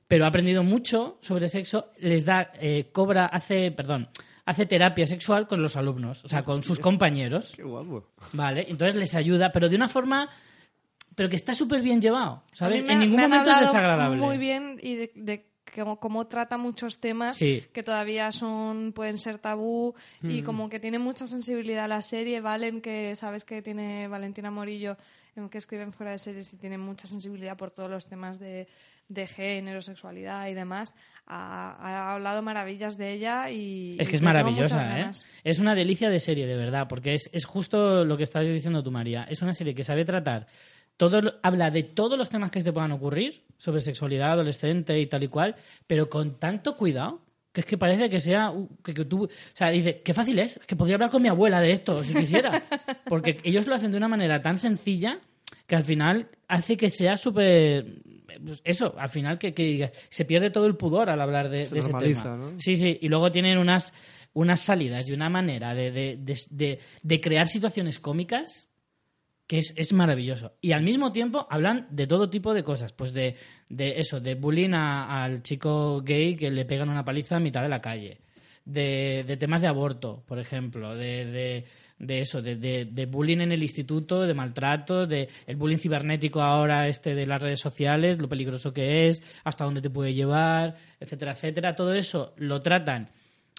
pero ha aprendido mucho sobre sexo, les da, eh, cobra, hace, perdón, hace terapia sexual con los alumnos, o sea, con sus compañeros,
Qué guapo.
¿vale? Entonces les ayuda, pero de una forma, pero que está súper bien llevado, ¿sabes?
me
En ningún
me han
momento es desagradable.
Muy bien y de, de cómo, cómo trata muchos temas
Sí.
que todavía son pueden ser tabú y
Mm.
como que tiene mucha sensibilidad la serie. Valen que sabes que tiene Valentina Morillo que escriben fuera de series y tiene mucha sensibilidad por todos los temas de, de género, sexualidad y demás. Ha, ha hablado maravillas de ella y
Es que
y
es maravillosa, ¿eh? Es una delicia de serie, de verdad, porque es, es justo lo que estás diciendo tú, María. Es una serie que sabe tratar, todo, habla de todos los temas que se te puedan ocurrir sobre sexualidad adolescente y tal y cual, pero con tanto cuidado que es que parece que sea que, que tú, o sea, dice, qué fácil es, que podría hablar con mi abuela de esto si quisiera, porque ellos lo hacen de una manera tan sencilla que al final hace que sea súper eso, al final que, se pierde todo el pudor al hablar de,
Se
de ese tema.
¿no?
Sí, sí, y luego tienen unas, unas salidas y una manera de, de, de, de- de crear situaciones cómicas que es, es maravilloso. Y al mismo tiempo hablan de todo tipo de cosas, pues de, de eso, de bullying a- al chico gay que le pegan una paliza a mitad de la calle, de, de temas de aborto, por ejemplo, de, de, eso, de, de, de bullying en el instituto, de maltrato, de el bullying cibernético ahora este de las redes sociales, lo peligroso que es, hasta dónde te puede llevar, etcétera, etcétera. Todo eso lo tratan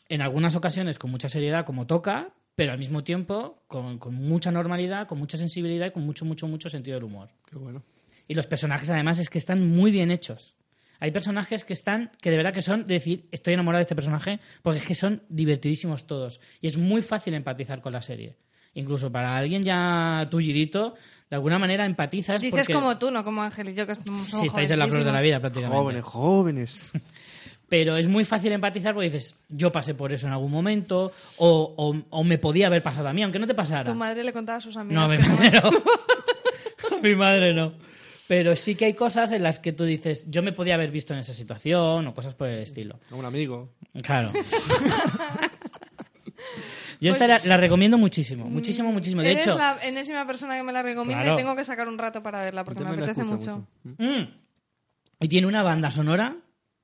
en algunas ocasiones con mucha seriedad como toca, pero al mismo tiempo con, con mucha normalidad, con mucha sensibilidad y con mucho, mucho, mucho sentido del humor.
Qué bueno.
Y los personajes además es que están muy bien hechos. Hay personajes que están, que de verdad que son, de decir, estoy enamorado de este personaje, porque es que son divertidísimos todos. Y es muy fácil empatizar con la serie. Incluso para alguien ya tullidito, de alguna manera empatizas.
Dices
porque...
como tú, no como Ángel y yo, que somos
Sí, estáis en la flor de la vida prácticamente.
Jóvenes, jóvenes.
Pero es muy fácil empatizar porque dices, yo pasé por eso en algún momento, o, o- o me podía haber pasado a mí, aunque no te pasara.
Tu madre le contaba a sus
No,
amigas.
a mi madre no. A mi madre no. Pero sí que hay cosas en las que tú dices, yo me podía haber visto en esa situación o cosas por el estilo.
A un amigo.
Claro. Yo esta la, la recomiendo muchísimo, muchísimo, muchísimo. De
Eres
hecho,
la enésima persona que me la recomienda
Claro.
y tengo que sacar un rato para verla porque me apetece mucho.
Mm. Y tiene una banda sonora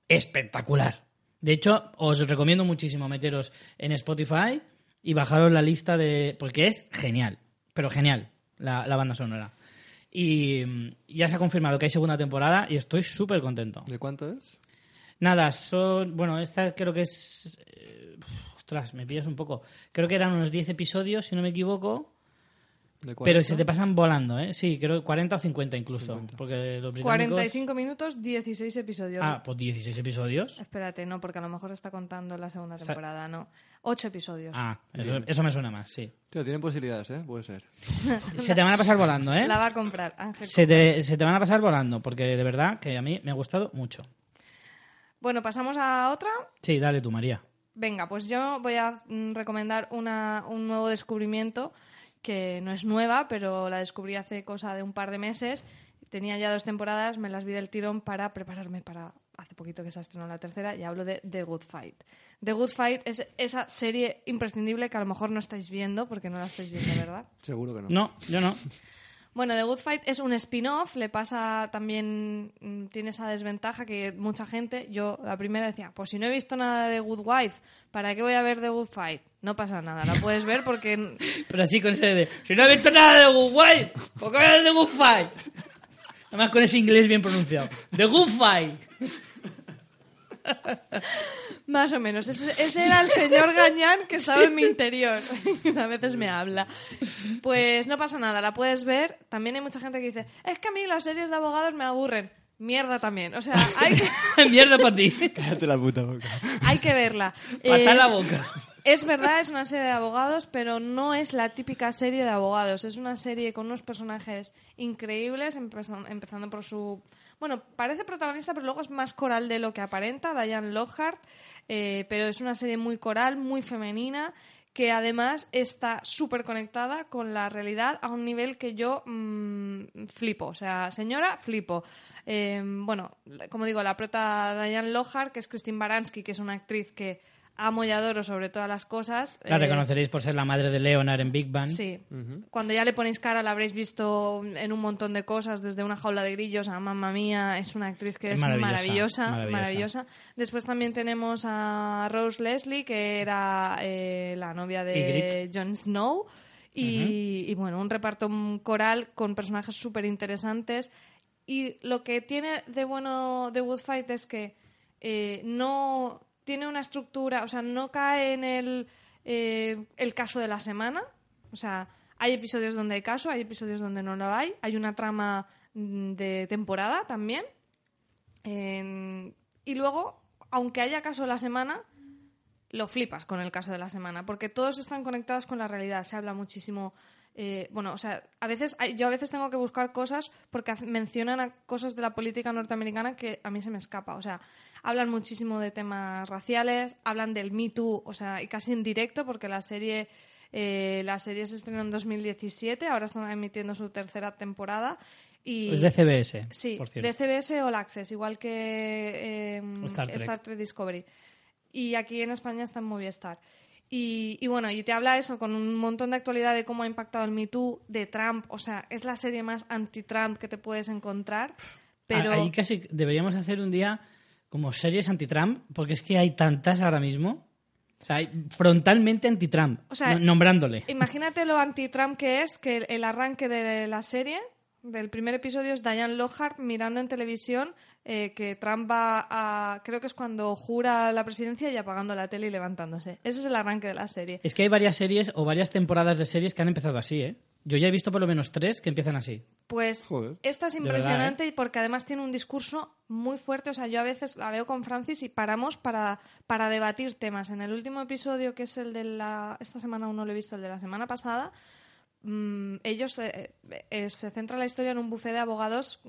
espectacular. De hecho, os recomiendo muchísimo meteros en Spotify y bajaros la lista de... Porque es genial, pero genial la, la banda sonora. Y mm, ya se ha confirmado que hay segunda temporada y estoy súper contento.
¿De cuánto es?
Nada, son... Bueno, esta creo que es... eh, ostras, me pillas un poco. Creo que eran unos 10 episodios, si no me equivoco.
¿De
Pero
40?
se te pasan volando, ¿eh? Sí, creo 40 o 50 incluso.
50.
Porque los británicos...
45 minutos, 16 episodios.
Ah, pues 16 episodios.
Espérate, no, porque a lo mejor está contando la segunda temporada, no. 8 episodios.
Ah, eso, eso me suena más, sí.
Tío, tiene posibilidades, ¿eh? Puede ser.
Se te van a pasar volando, ¿eh?
La va a comprar, Ángel.
Se te, se te van a pasar volando, porque de verdad que a mí me ha gustado mucho.
Bueno, pasamos a otra.
Sí, dale tú, María.
Venga, pues yo voy a mm, recomendar una, un nuevo descubrimiento que no es nueva, pero la descubrí hace cosa de un par de meses. Tenía ya dos temporadas, me las vi del tirón para prepararme para hace poquito que se estrenó la tercera y hablo de The Good Fight. The Good Fight es esa serie imprescindible que a lo mejor no estáis viendo porque no la estáis viendo, ¿verdad?
Seguro que no.
No, yo no.
Bueno, The Good Fight es un spin-off, le pasa también, mm, tiene esa desventaja que mucha gente, yo la primera decía, pues si no he visto nada de The Good Wife, ¿para qué voy a ver The Good Fight? No pasa nada, la puedes ver porque
Pero así con ese de... Si no he visto nada de Good Fight, ¿por qué voy a ver The Good Fight? Además con ese inglés bien pronunciado. The Good Fight.
más o menos, ese, ese era el señor Gañán que estaba en mi interior, a veces me habla. Pues no pasa nada, la puedes ver, también hay mucha gente que dice, es que a mí las series de abogados me aburren. Mierda también, o sea, hay que,
Mierda para ti.
Cállate la puta boca.
hay que verla.
Pata
Eh,
la boca.
Es verdad, es una serie de abogados, pero no es la típica serie de abogados. Es una serie con unos personajes increíbles, empezando, por su... Bueno, parece protagonista, pero luego es más coral de lo que aparenta, Diane Lockhart. eh, pero es una serie muy coral, muy femenina, que además está súper conectada con la realidad a un nivel que yo mm, flipo. O sea, señora, flipo. Eh, bueno, como digo, la prota Diane Lockhart, que es Christine Baranski, que es una actriz que amo y adoro sobre todas las cosas.
La
Eh,
reconoceréis por ser la madre de Leonard en Big Bang.
Sí. Cuando ya le ponéis cara la habréis visto en un montón de cosas, desde una jaula de grillos a mamma mía, es una actriz que
Es
es,
maravillosa,
maravillosa,
maravillosa.
maravillosa. Después también tenemos a Rose Leslie, que era eh, la novia de
Ygritte.
Jon Snow. Y, y, bueno, un reparto coral con personajes súper interesantes. Y lo que tiene de bueno The Good Fight es que eh, no tiene una estructura, o sea, no cae en el, eh, el caso de la semana. O sea, hay episodios donde hay caso, hay episodios donde no lo hay. Hay una trama mm, de temporada también. En- y luego, aunque haya caso de la semana, lo flipas con el caso de la semana, porque todos están conectados con la realidad. Se habla muchísimo. eh, bueno, o sea, a veces yo a veces tengo que buscar cosas porque mencionan a cosas de la política norteamericana que a mí se me escapa. O sea, hablan muchísimo de temas raciales, hablan del Me Too, o sea, y casi en directo porque la serie eh, la serie se estrenó en 2017, ahora están emitiendo su tercera temporada y
Es de CBS,
Sí,
por cierto.
de CBS All Access, igual que eh,
Star Trek.
Discovery. Y aquí en España está en Movistar. Y, y bueno, y te habla eso con un montón de actualidad de cómo ha impactado el Me Too, de Trump. O sea, es la serie más anti-Trump que te puedes encontrar. Pero
Ah, Ahí casi deberíamos hacer un día como series anti-Trump, porque es que hay tantas ahora mismo. O sea, hay frontalmente anti-Trump,
O sea,
no- nombrándole.
imagínate lo anti-Trump que es, que el, arranque de la serie del primer episodio es Diane Lockhart mirando en televisión eh, que Trump va a. Creo que es cuando jura la presidencia y apagando la tele y levantándose. Ese es el arranque de la serie.
Es que hay varias series o varias temporadas de series que han empezado así, ¿eh? Yo ya he visto por lo menos tres que empiezan así.
Pues
Joder.
esta es
De verdad,
impresionante y porque además tiene un discurso muy fuerte. O sea, yo a veces la veo con Francis y paramos para, para debatir temas. En el último episodio, que es el de la. Esta semana aún no lo he visto, el de la semana pasada. Mm, ellos eh, eh, se centra la historia en un bufé de abogados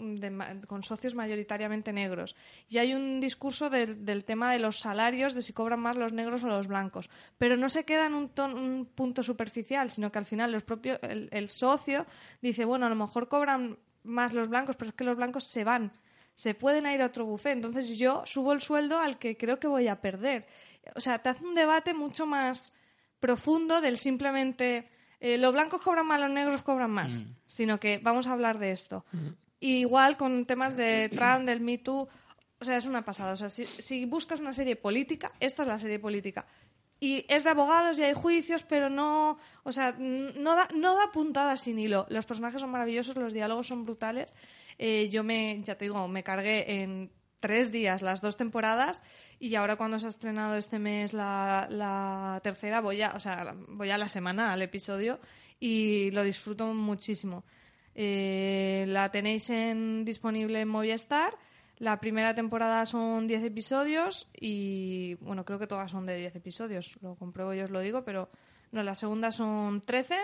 con socios mayoritariamente negros. Y hay un discurso del, tema de los salarios de si cobran más los negros o los blancos. Pero no se queda en un, ton- un punto superficial sino que al final los propios el, el socio dice bueno a lo mejor cobran más los blancos pero es que los blancos se van. Se pueden ir a otro bufé. Entonces yo subo el sueldo al que creo que voy a perder o sea te hace un debate mucho más profundo del simplemente eh, los blancos cobran más, los negros cobran más, sino que vamos a hablar de esto. Y igual con temas de Trump, del Me Too, o sea, es una pasada. O sea, si, si buscas una serie política, esta es la serie política. Y es de abogados y hay juicios, pero no, o sea, no da, no da puntadas sin hilo. Los personajes son maravillosos, los diálogos son brutales. Eh, yo me, ya te digo, me cargué en tres días las dos temporadas y ahora cuando se ha estrenado este mes la, tercera voy a, o sea, voy a la semana al episodio y lo disfruto muchísimo. Eh, la tenéis en, disponible en Movistar. La primera temporada son 10 episodios y, bueno, creo que todas son de 10 episodios. Lo compruebo y os lo digo, pero no, la segunda son 13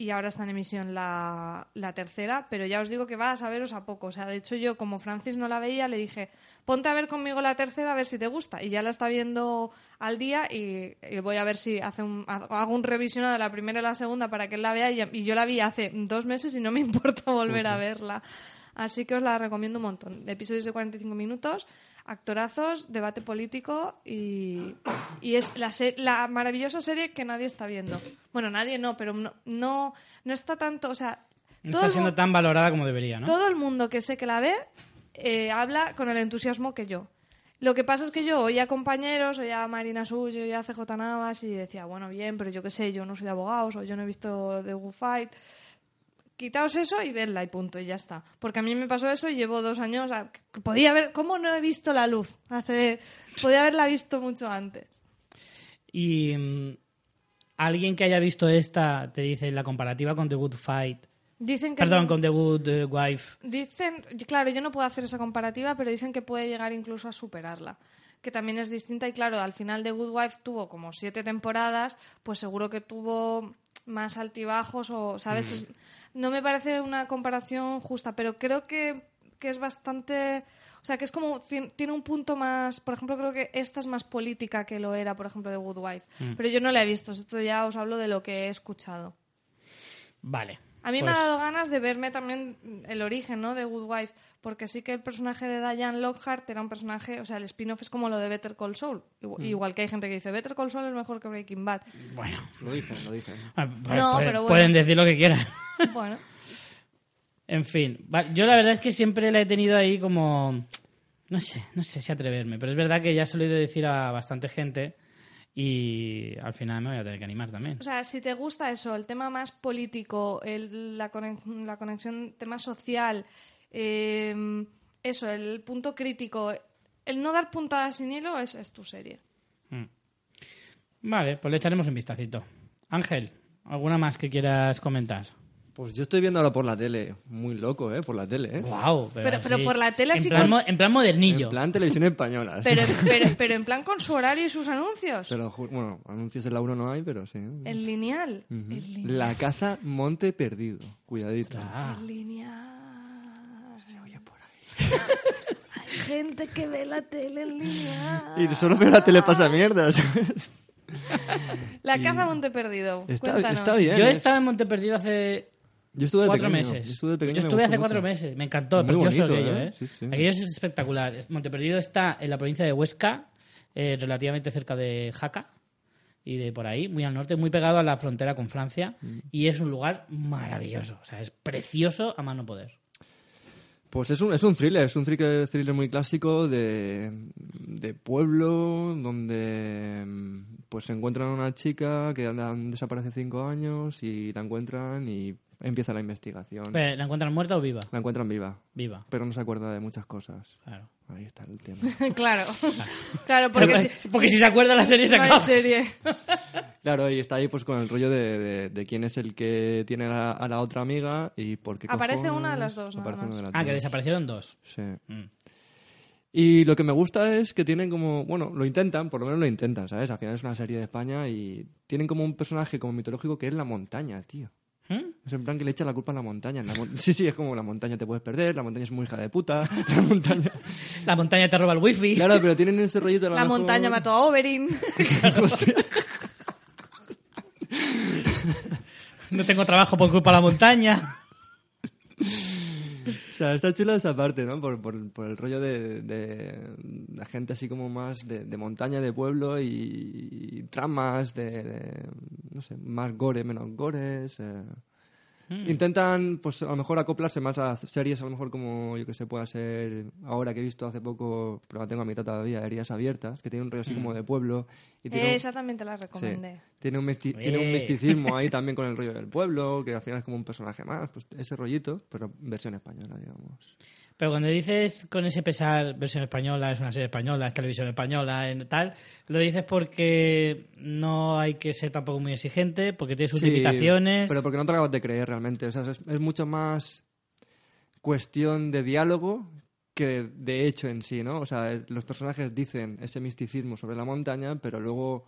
y ahora está en emisión la, la tercera, pero ya os digo que va a saberos a poco. O sea, de hecho yo, como Francis no la veía, le dije, ponte a ver conmigo la tercera a ver si te gusta. Y ya la está viendo al día y, y voy a ver si hace un, hago un revisionado de la primera y la segunda para que él la vea. Y, y yo la vi hace dos meses y no me importa volver a verla. Así que os la recomiendo un montón. Episodios de 45 minutos, actorazos, debate político y, y es la, se- la maravillosa serie que nadie está viendo. Bueno, nadie no, pero no, no, no está tanto, o sea,
No
todo
está siendo tan valorada como debería, ¿no?
todo el mundo que sé que la ve eh, habla con el entusiasmo que yo. Lo que pasa es que yo oía compañeros, oía a Marina Suyo, oía a CJ Navas y decía, bueno, bien, pero yo qué sé, yo no soy de abogados o yo no he visto The Good Fight. Quitaos eso y vedla y punto, y ya está. Porque a mí me pasó eso y llevo dos años. a- podía haber. ¿Cómo no he visto la luz? Hace. Podía haberla visto mucho antes.
Y mm, alguien que haya visto esta te dice la comparativa con The Good Fight.
Dicen que.
Perdón, con The Good eh, Wife.
Dicen, claro, yo no puedo hacer esa comparativa, pero dicen que puede llegar incluso a superarla. Que también es distinta y claro, al final de Good Wife tuvo como siete temporadas, pues seguro que tuvo más altibajos o, ¿sabes? Es- no me parece una comparación justa, pero creo que, que es bastante... O sea, que es como... tien- Tiene un punto más... Por ejemplo, creo que esta es más política que lo era, por ejemplo, de Good Wife. Pero yo no la he visto, esto ya os hablo de lo que he escuchado.
Vale.
A mí me
Pues,
ha dado ganas de verme también el origen, ¿no? De Good Wife, porque sí que el personaje de Diane Lockhart era un personaje, o sea, el spin-off es como lo de Better Call Saul. Igu- Igual que hay gente que dice Better Call Saul es mejor que Breaking Bad.
Bueno.
Lo dicen, lo dicen.
Ah,
No,
pueden-
pero bueno.
Pueden decir lo que quieran.
Bueno,
En fin, va- yo la verdad es que siempre la he tenido ahí como... No sé, no sé si atreverme, pero es verdad que ya se lo he oído decir a bastante gente y al final me voy a tener que animar también.
o sea, si te gusta eso, el tema más político, el- la, conex- la conexión, tema social, eh, eso, el punto crítico, el no dar puntadas sin hilo es, es tu serie.
Vale, pues le echaremos un vistacito. Ángel, ¿alguna más que quieras comentar?
Pues yo estoy viendo ahora por la tele. Muy loco, ¿eh? Por la tele, ¿eh?
Wow,
Pero- pero por la tele
en
así
plan,
con-
en plan modernillo.
En plan televisión española.
Pero, pero, pero en plan con su horario y sus anuncios.
Pero, bueno, anuncios en la 1 no hay, pero sí.
El lineal. El lineal.
La caza Monte Perdido. Cuidadito.
Ah,
El lineal. Hay gente que ve la tele en lineal.
Y solo veo la tele pasa mierda. ¿sabes?
La caza Monte Perdido.
Está,
Cuéntanos.
está bien.
Yo he
es-
estado en Monteperdido hace
Yo estuve de
cuatro
pequeño.
meses.
Yo estuve de pequeño.
Yo
me
estuve
gustó
hace cuatro meses. Me encantó,
Muy
precioso
bonito,
aquello,
¿eh?
¿eh?
Sí, sí.
Aquello es espectacular. Es- Monteperdido está en la provincia de Huesca, eh, relativamente cerca de Jaca y de por ahí, muy al norte, muy pegado a la frontera con Francia.
Mm.
Y es un lugar maravilloso. O sea, es precioso a mano poder.
Pues es un, es un thriller, es un thriller, thriller muy clásico de, de pueblo, donde mm, pues se encuentran a una chica que anda, desaparece cinco años y la encuentran y empieza la investigación.
Pero, ¿La encuentran muerta o viva?
La encuentran viva,
Viva,
pero no se acuerda de muchas cosas.
claro.
Ahí está el tema.
claro. Claro, porque, si,
porque si se acuerda la serie se
no
acaba.
serie.
Claro, y está ahí pues con el rollo de, de- de quién es el que tiene a la, a la otra amiga y por qué
Aparece
cojones
una de las dos, nada
aparece
más.
una de las
Ah, que desaparecieron dos.
Sí.
Mm.
Y lo que me gusta es que tienen como, bueno, lo intentan, por lo menos lo intentan, ¿sabes? Al final es una serie de España y tienen como un personaje como mitológico que es la montaña, tío. Es en plan que le echa la culpa a la montaña. La mon- sí, sí, es como la montaña te puedes perder, la montaña es muy hija de puta, la montaña...
La montaña te roba el wifi.
Claro, pero tienen ese rollito a
La
mejor-
montaña mató a Oberyn.
No tengo trabajo por culpa de la montaña.
O sea, está chula esa parte, ¿no? Por, por, por el rollo de, de la gente así como más de, de montaña, de pueblo y, y tramas de, de, no sé, más gore, menos gores. eh. Intentan, pues a lo mejor acoplarse más a series, a lo mejor como, yo que sé, pueda ser ahora que he visto hace poco, pero la tengo a mitad todavía, Heridas Abiertas, que tiene un rollo así como de pueblo. Y tiene un-
Esa también te la
Sí.
recomendé.
Tiene un, tiene un misticismo ahí también con el rollo del pueblo, que al final es como un personaje más, pues ese rollito, pero versión española, digamos.
Pero cuando dices con ese pesar, versión española, es una serie española, es televisión española, en tal, lo dices porque no hay que ser tampoco muy exigente, porque tiene sus
Sí,
limitaciones.
Pero porque no te acabas de creer realmente. O sea, es, es mucho más cuestión de diálogo que de hecho en sí, ¿no? O sea, los personajes dicen ese misticismo sobre la montaña, pero luego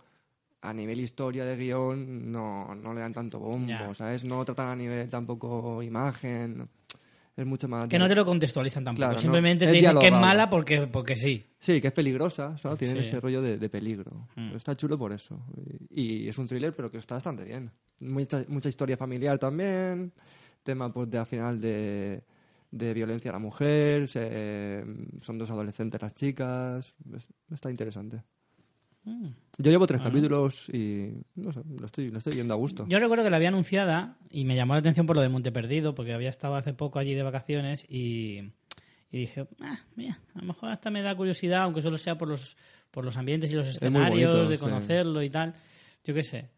a nivel historia de guion no, no le dan tanto bombo,
Ya.
¿sabes? No tratan a nivel tampoco imagen. Es mucho más...
Que no te lo contextualizan tampoco.
Claro, no.
Simplemente
Es
te dicen que es mala porque, porque sí.
Sí, que es peligrosa, ¿sabes? Tienen
Sí.
ese rollo de, de peligro.
Mm.
Está chulo por eso. Y, y es un thriller, pero que está bastante bien. Mucha, mucha historia familiar también. Tema, pues, de al final de, de violencia a la mujer. se- son dos adolescentes las chicas. Es- está interesante.
Mm.
Yo llevo tres capítulos y no sé, lo estoy, lo estoy viendo a gusto.
Yo recuerdo que la había anunciada y me llamó la atención por lo de Monte Perdido, porque había estado hace poco allí de vacaciones y, y dije, ah, mira, a lo mejor hasta me da curiosidad, aunque solo sea por los, por los ambientes y los escenarios,
bonito,
de
sí.
conocerlo y tal. Yo qué sé.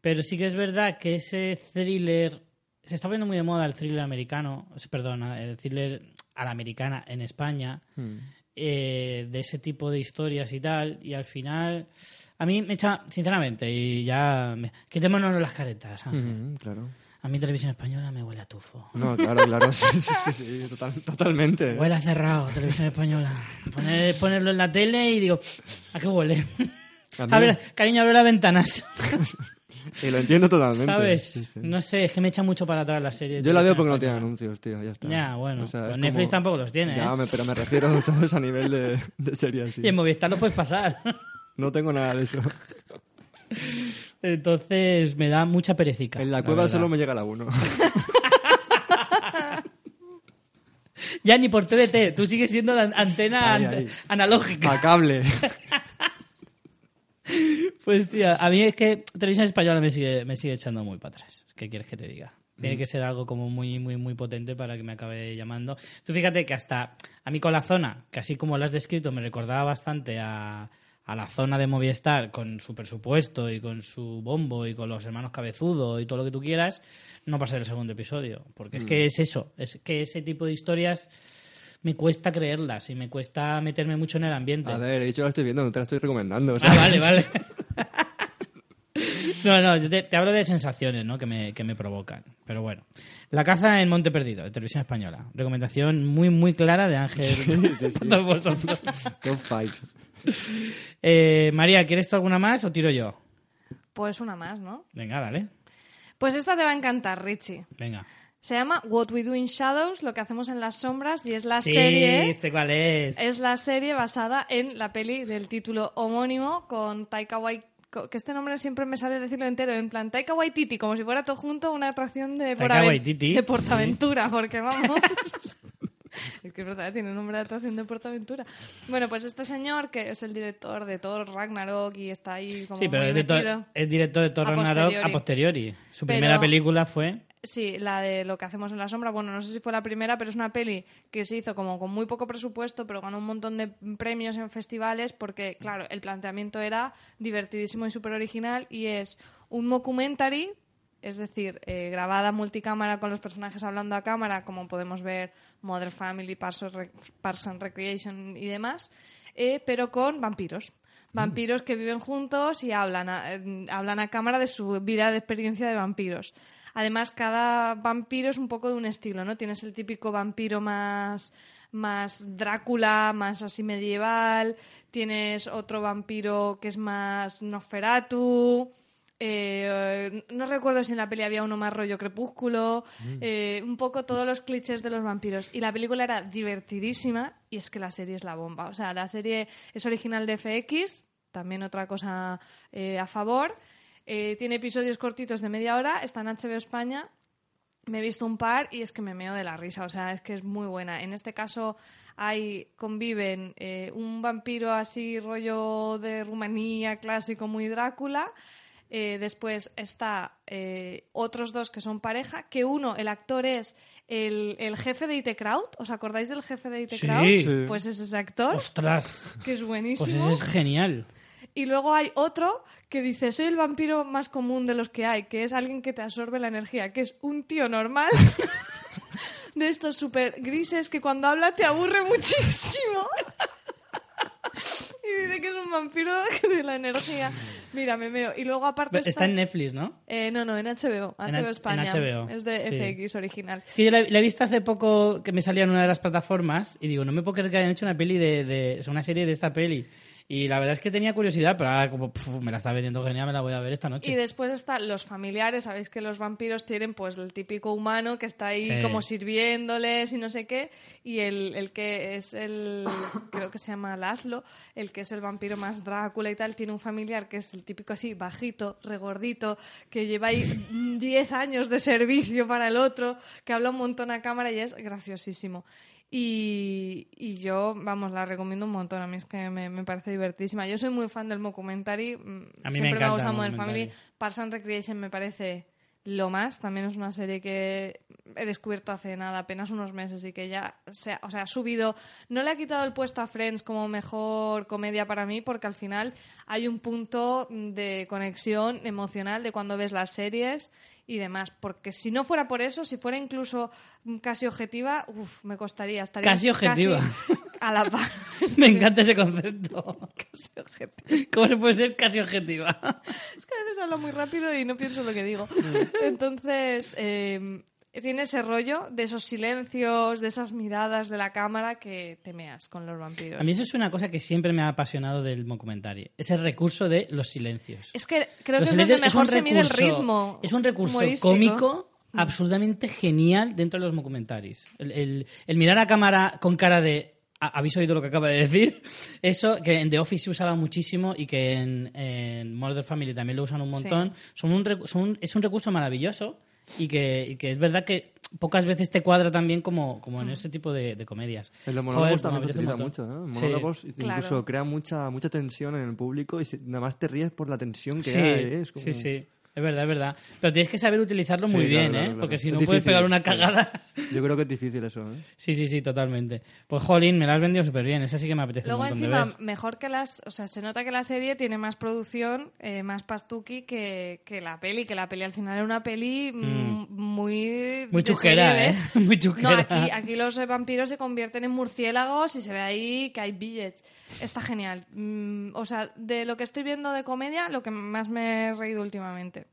Pero sí que es verdad que ese thriller. Se está poniendo muy de moda el thriller americano, perdón, el thriller a la americana en España
Mm.
Eh, de ese tipo de historias y tal, y al final a mí me echa, sinceramente, y ya me- quitémonos las caretas. Ángel.
Claro.
A mí televisión española me huele a tufo.
No, claro, claro. Sí, sí, sí, sí, total- totalmente.
Huele a cerrado, televisión española. Poner- ponerlo en la tele y digo, ¿a qué huele?
A mí-
A ver, cariño, abre las ventanas.
Y lo entiendo totalmente.
¿Sabes?
Sí, sí.
No sé, es que me echa mucho para atrás la serie.
Yo la veo porque no tiene anuncios, tío, ya está.
Ya, bueno.
O sea,
pues
es
Netflix
como-
tampoco los tiene,
Ya,
¿eh?
me- pero me refiero ¿sabes? a nivel de, de serie así.
Y en Movistar lo puedes pasar.
No tengo nada de eso.
Entonces me da mucha perecica.
En la cueva
verdad.
solo me llega la 1.
Ya ni por TDT, tú sigues siendo an- antena
Ahí, ahí.
analógica.
A cable.
Pues tío, a mí es que televisión española me sigue, me sigue echando muy para atrás. ¿Qué quieres que te diga? Tiene que ser algo como muy, muy, muy potente para que me acabe llamando. Tú fíjate que hasta a mí con la zona, que así como lo has descrito, me recordaba bastante a, a la zona de Movistar con su presupuesto y con su bombo y con los hermanos cabezudo y todo lo que tú quieras, no pasa el segundo episodio. Porque es que es eso, es que ese tipo de historias me cuesta creerlas y me cuesta meterme mucho en el ambiente.
A ver, he dicho que la estoy viendo, no te la estoy recomendando.
Ah, vale, vale. No, no, yo te, te hablo de sensaciones ¿no? que, me, que me provocan. Pero bueno. La caza en Monte Perdido, de televisión española. Recomendación muy, muy clara de Ángel.
sí, sí.
a todos vosotros.
Top 5.
Eh, María, ¿quieres tú alguna más o tiro yo?
Pues una más, ¿no?
Venga, dale.
Pues esta te va a encantar, Richie.
Venga.
Se llama What We Do in Shadows, lo que hacemos en las sombras, y es la
sí,
serie.
sé cuál es.
Es la serie basada en la peli del título homónimo con Taika Waititi. Que este nombre siempre me sale decirlo entero, en plan Taika Waititi, como si fuera todo junto una atracción de, por de Portaventura, porque vamos. es que es verdad, tiene nombre de atracción de Portaventura. Bueno, pues este señor, que es el director de Thor Ragnarok y está ahí como
Sí, pero
muy
es,
metido.
es director de Thor Ragnarok a
posteriori.
posteriori. Su
Pero-
primera película fue...
Sí, la de lo que hacemos en la sombra. Bueno, no sé si fue la primera, pero es una peli que se hizo como con muy poco presupuesto, pero ganó un montón de premios en festivales porque, claro, el planteamiento era divertidísimo y súper original y es un mockumentary, es decir, eh, grabada multicámara con los personajes hablando a cámara, como podemos ver Modern Family, Parks and Recreation y demás, eh, pero con vampiros. Vampiros que viven juntos y hablan a, eh, hablan a cámara de su vida de experiencia de vampiros. Además, cada vampiro es un poco de un estilo, ¿no? Tienes el típico vampiro más, más Drácula, más así medieval. Tienes otro vampiro que es más Nosferatu. Eh, no recuerdo si en la peli había uno más rollo crepúsculo. eh, un poco todos los clichés de los vampiros. Y la película era divertidísima y es que la serie es la bomba. O sea, la serie es original de FX, también otra cosa eh, a favor. Eh, tiene episodios cortitos de media hora, está en HBO España. Me he visto un par y es que me meo de la risa, o sea, es que es muy buena. En este caso hay conviven eh, un vampiro así rollo de Rumanía clásico muy Drácula. Eh, después está eh, otros dos que son pareja, que uno, el actor es el, el jefe de IT Crowd. ¿Os acordáis del jefe de IT
Sí.
Crowd?
Sí.
Pues es ese actor,
¡Ostras!
que es
Pues
buenísimo.
ese es genial.
Y luego hay otro que dice, soy el vampiro más común de los que hay, que es alguien que te absorbe la energía, que es un tío normal de estos súper grises que cuando habla te aburre muchísimo. y dice que es un vampiro de la energía. Mira, me veo. Y luego aparte está...
Está en Netflix, ¿no?
Eh, no, no, en HBO, HBO España.
en HBO,
Es de
sí.
FX original.
Es que yo la, la he visto hace poco que me salía en una de las plataformas y digo, no me puedo creer que hayan hecho una peli de, de o sea, una serie de esta peli. Y la verdad es que tenía curiosidad, pero ahora como pf, me la está vendiendo genial, me la voy a ver esta noche.
Y después están los familiares, sabéis que los vampiros tienen pues el típico humano que está ahí
Sí.
como sirviéndoles y no sé qué, y el, el que es el, creo que se llama Laszlo, el que es el vampiro más Drácula y tal, tiene un familiar que es el típico así, bajito, regordito, que lleva ahí 10 años de servicio para el otro, que habla un montón a cámara y es graciosísimo. Y, y yo, vamos, la recomiendo un montón. A mí es que me, me parece divertidísima. Yo soy muy fan del mockumentary. mm,
A mí me
Siempre me, ha gustado Modern. Family. Parks and Recreation me parece lo más. También es una serie que he descubierto hace nada, apenas unos meses, y que ya se ha, o sea, ha subido. No le ha quitado el puesto a Friends como mejor comedia para mí, porque al final hay un punto de conexión emocional de cuando ves las series y demás. Porque si no fuera por eso, si fuera incluso casi objetiva, uf, me costaría. Estaría
Casi objetiva.
a la par.
me encanta ese concepto.
Casi objetiva.
¿Cómo se puede ser casi objetiva?
Es que a veces hablo muy rápido y no pienso lo que digo. Entonces, eh, tiene ese rollo de esos silencios, de esas miradas de la cámara que temeas con los vampiros.
A mí eso es una cosa que siempre me ha apasionado del documentary. Es el recurso de los silencios.
Es que creo
Los
que es donde mejor
un
se mide el
recurso-
ritmo.
Es un recurso
humorístico.
cómico absolutamente genial dentro de los documentaries. El, el- el mirar a cámara con cara de "Ah, ¿habéis oído lo que acaba de decir? Eso que en The Office se usaba muchísimo y que en, en Modern Family también lo usan un montón. Son un, recu- son un- es un recurso maravilloso y que, y que es verdad que pocas veces te cuadra también como, como en ese tipo de, de comedias.
En los monólogos
pues
también se
apetece
utiliza mucho, ¿eh?
Sí.
monólogos incluso
Claro.
crea mucha mucha tensión en el público y si- nada más te ríes por la tensión que
Sí,
hay. ¿eh? Es como-
sí, sí. Es verdad, es verdad. Pero tienes que saber utilizarlo
Sí,
muy
claro,
bien,
claro,
¿eh?
claro.
Porque si
Es
no puedes pegar una
sí.
cagada.
Yo creo que es difícil eso, ¿eh?
Sí, sí, sí, totalmente. Pues, jolín, me la has vendido súper bien. Esa sí que me apetece
Luego
un
encima,
de ver.
mejor que las... O sea, se nota que la serie tiene más producción, eh, más pastuki que, que la peli. Que la peli al final era una peli mm, muy...
Muy chusquera,
serie
¿eh? Muy
No,
chusquera.
aquí, aquí los eh, vampiros se convierten en murciélagos y se ve ahí que hay billets. Está genial. Mm, o sea, de lo que estoy viendo de comedia, lo que más me he reído últimamente.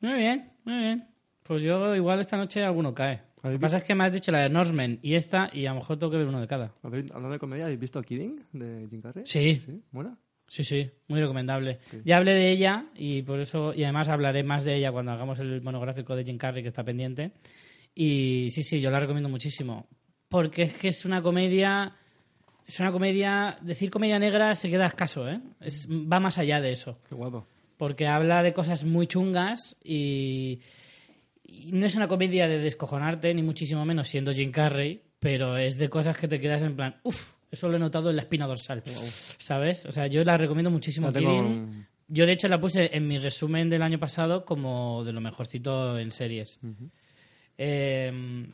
Muy bien, muy bien. Pues yo igual esta noche alguno cae. Lo que
¿Habéis
pasa es que me has dicho la de Norseman y esta y a lo mejor tengo que ver uno de cada.
¿Habéis- Hablando de comedia, ¿habéis visto Kidding de Jim Carrey?
Sí,
¿Sí? ¿Mola?
sí, sí, muy recomendable. Ya hablé de ella y por eso, y además hablaré más de ella cuando hagamos el monográfico de Jim Carrey que está pendiente. Y sí, sí, yo la recomiendo muchísimo. Porque es que es una comedia. Es una comedia. Decir comedia negra se queda escaso, ¿eh? Es- va más allá de eso.
Qué guapo.
porque habla de cosas muy chungas y, y no es una comedia de descojonarte, ni muchísimo menos siendo Jim Carrey, pero es de cosas que te quedas en plan, uff, eso lo he notado en la espina dorsal, ¿sabes? O sea, yo la recomiendo muchísimo.
La tengo-.
Yo, de hecho, la puse en mi resumen del año pasado como de lo mejorcito en series. Eh,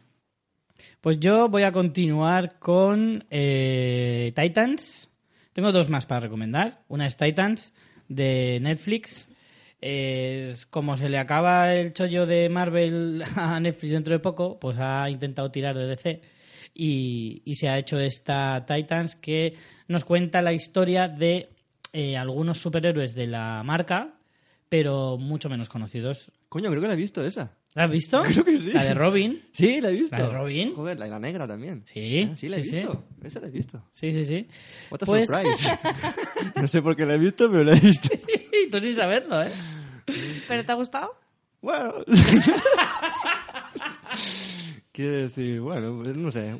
pues yo voy a continuar con eh, Titans. Tengo dos más para recomendar. Una es Titans de Netflix. es como se le acaba el chollo de Marvel a Netflix dentro de poco, pues ha intentado tirar de DC y, se ha hecho esta Titans que nos cuenta la historia de eh, algunos superhéroes de la marca, pero mucho menos conocidos.
Coño, creo que la he visto esa.
¿La has visto?
Creo que sí.
La de Robin.
Sí, la he visto.
¿La de Robin?
Joder, la de la negra también.
Sí,
Ah, sí, la he
sí, sí.
visto. Esa la he visto.
Sí, sí, sí.
What a
Pues-
surprise. no sé por qué la he visto, pero la he visto.
Y tú sin saberlo, ¿eh?
¿Pero te ha gustado?
Bueno. Quiero decir, bueno, pues no sé.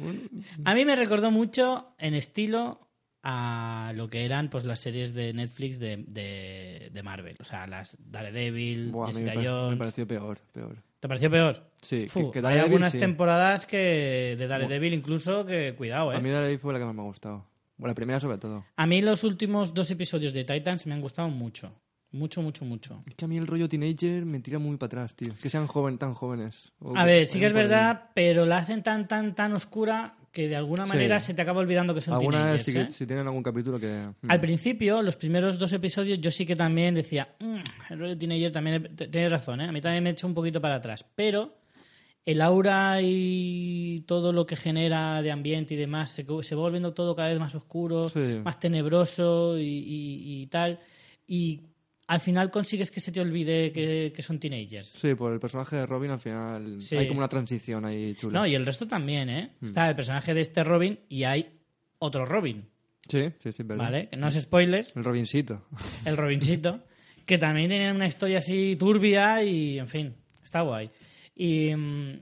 A mí me recordó mucho en estilo a lo que eran pues las series de Netflix de, de, de Marvel. O sea, las Daredevil,
Buah, a mí me,
Jessica
me
Jones.
pareció peor, peor.
¿Te pareció peor?
Sí,
Fu,
que, que
hay
Daredevil,
algunas
sí.
temporadas que de Daredevil incluso que cuidado, ¿eh?
A mí Daredevil fue la que más me ha gustado. Bueno, la primera sobre todo.
A mí los últimos dos episodios de Titans me han gustado mucho. Mucho, mucho, mucho.
Es que a mí el rollo teenager me tira muy para atrás, tío. Que sean joven, tan jóvenes. O
A ver, sí que es verdad, pero la hacen tan, tan, tan oscura que de alguna
Sí.
manera se te acaba olvidando que son
Alguna que,
¿eh?
si tienen algún capítulo que... mm.
Al principio, los primeros dos episodios, yo sí que también decía, "Mm, el rollo teenager también, tienes razón, ¿eh? a mí también me echa un poquito para atrás, pero el aura y todo lo que genera de ambiente y demás se, se va volviendo todo cada vez más oscuro,
Sí.
más tenebroso y, y- y tal, y al final consigues que se te olvide que, que son teenagers.
Sí, por el personaje de Robin al final
Sí.
hay como una transición ahí chula.
No, y el resto también, ¿eh?
Mm.
Está el personaje de este Robin y hay otro Robin,
Sí, sí, sí, verdad.
¿vale? Que no es spoiler,
El Robincito.
el Robincito, que también tiene una historia así turbia y, en fin, está guay. Y mm,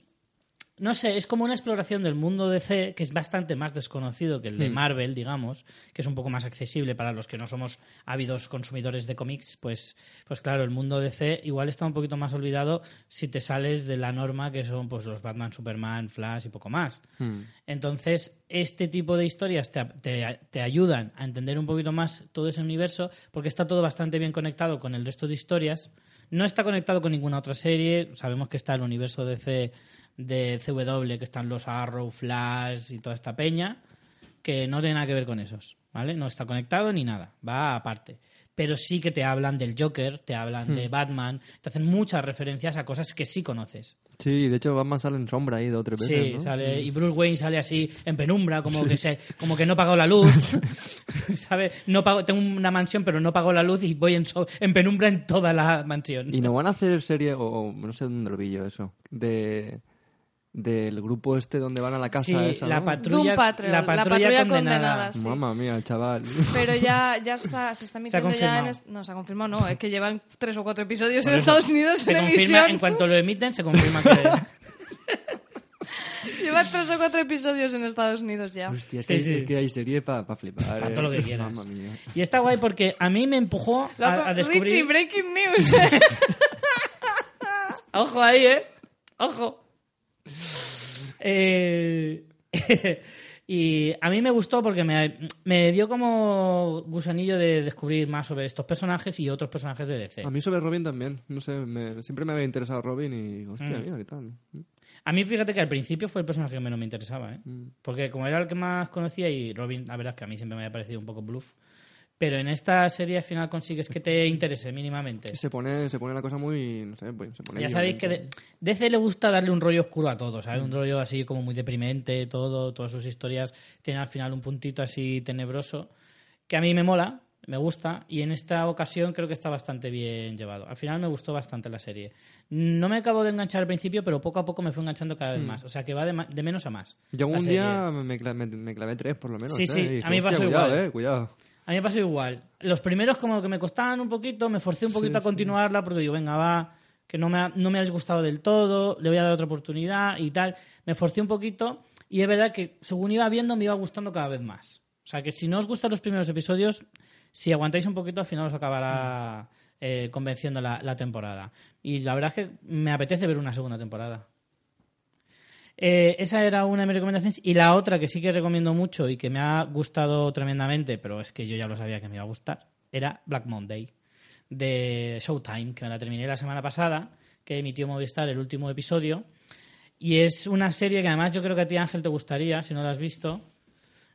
no sé, es como una exploración del mundo DC que es bastante más desconocido que el de Marvel, digamos, que es un poco más accesible para los que no somos ávidos consumidores de cómics, pues, pues claro, el mundo DC igual está un poquito más olvidado si te sales de la norma que son pues los Batman, Superman, Flash y poco más.
Hmm.
Entonces, este tipo de historias te, te- te ayudan a entender un poquito más todo ese universo, porque está todo bastante bien conectado con el resto de historias. No está conectado con ninguna otra serie. Sabemos que está el universo DC de CW, que están los Arrow, Flash y toda esta peña, que no tiene nada que ver con esos, ¿vale? No está conectado ni nada, va aparte. Pero sí que te hablan del Joker, te hablan de Batman, te hacen muchas referencias a cosas que sí conoces.
Sí, de hecho Batman sale en sombra ahí dos o tres veces,
Sí,
¿no?
sale, y Bruce Wayne sale así en penumbra, como que se, como que no pagó la luz, ¿sabe? No pago, tengo una mansión, pero no pago la luz y voy en, so- en penumbra en toda la mansión.
Y no van a hacer serie, o, o no sé dónde lo vi yo eso, de del grupo este donde van a la casa
sí,
esa,
la
¿no?
patrulla,
Doom Patrol,
la
la
patrulla,
patrulla
condenada.
condenada, sí.
Mamma mía, chaval.
Pero ya, ya está, se está
Se ha
emitiendo ya en... No, se ha confirmado, no. Es que llevan tres o cuatro episodios
Por
en Estados Unidos
se
en
confirma,
emisión.
en cuanto lo emiten, se confirma que...
Llevan tres o cuatro episodios en Estados Unidos ya.
Hostia, es que,
sí.
es que hay serie para flipar.
Pa'
eh.
todo lo que quieras.
Mamma mía.
Y está guay porque a mí me empujó a descubrir...
Richie, breaking news.
Ojo ahí, ¿eh? Ojo. Eh, y a mí me gustó porque me, me dio como gusanillo de descubrir más sobre estos personajes y otros personajes de DC.
A mí sobre Robin también. No sé, me- siempre me había interesado Robin y... Hostia,
Mm.
mira, ¿qué tal?
A mí fíjate que al principio fue el personaje que menos me interesaba, ¿eh?
Mm.
Porque como era el que más conocía y Robin, la verdad es que a mí siempre me había parecido un poco bluff. Pero en esta serie al final consigues que te interese mínimamente.
Se pone, se pone la cosa muy... No sé, pues, se pone
Ya sabéis que de- DC le gusta darle un rollo oscuro a todo, ¿sabes? Un rollo así como muy deprimente, todo, todas sus historias tienen al final un puntito así tenebroso que a mí me mola, me gusta y en esta ocasión creo que está bastante bien llevado. Al final me gustó bastante la serie. No me acabo de enganchar al principio, pero poco a poco me fue enganchando cada vez más. O sea que va de, ma- de menos a más.
Yo un día me, me- clavé tres, por lo menos.
Sí,
¿eh?
sí,
Y
a mí me
"Hostia,
pasó
cuidado,
igual".
eh, cuidado.
A mí me pasó igual. Los primeros como que me costaban un poquito, me forcé un poquito
Sí,
a continuarla porque digo, venga, va, que no me, ha, no me has gustado del todo, le voy a dar otra oportunidad y tal. Me forcé un poquito y es verdad que según iba viendo me iba gustando cada vez más. O sea que si no os gustan los primeros episodios, si aguantáis un poquito al final os acabará eh, convenciendo la, la temporada. Y la verdad es que me apetece ver una segunda temporada. Eh, esa era una de mis recomendaciones. Y la otra que sí que recomiendo mucho y que me ha gustado tremendamente, pero es que yo ya lo sabía que me iba a gustar, era Black Monday de Showtime, que me la terminé la semana pasada, que emitió Movistar el último episodio. Y es una serie que además yo creo que a ti, Ángel, te gustaría, si no la has visto.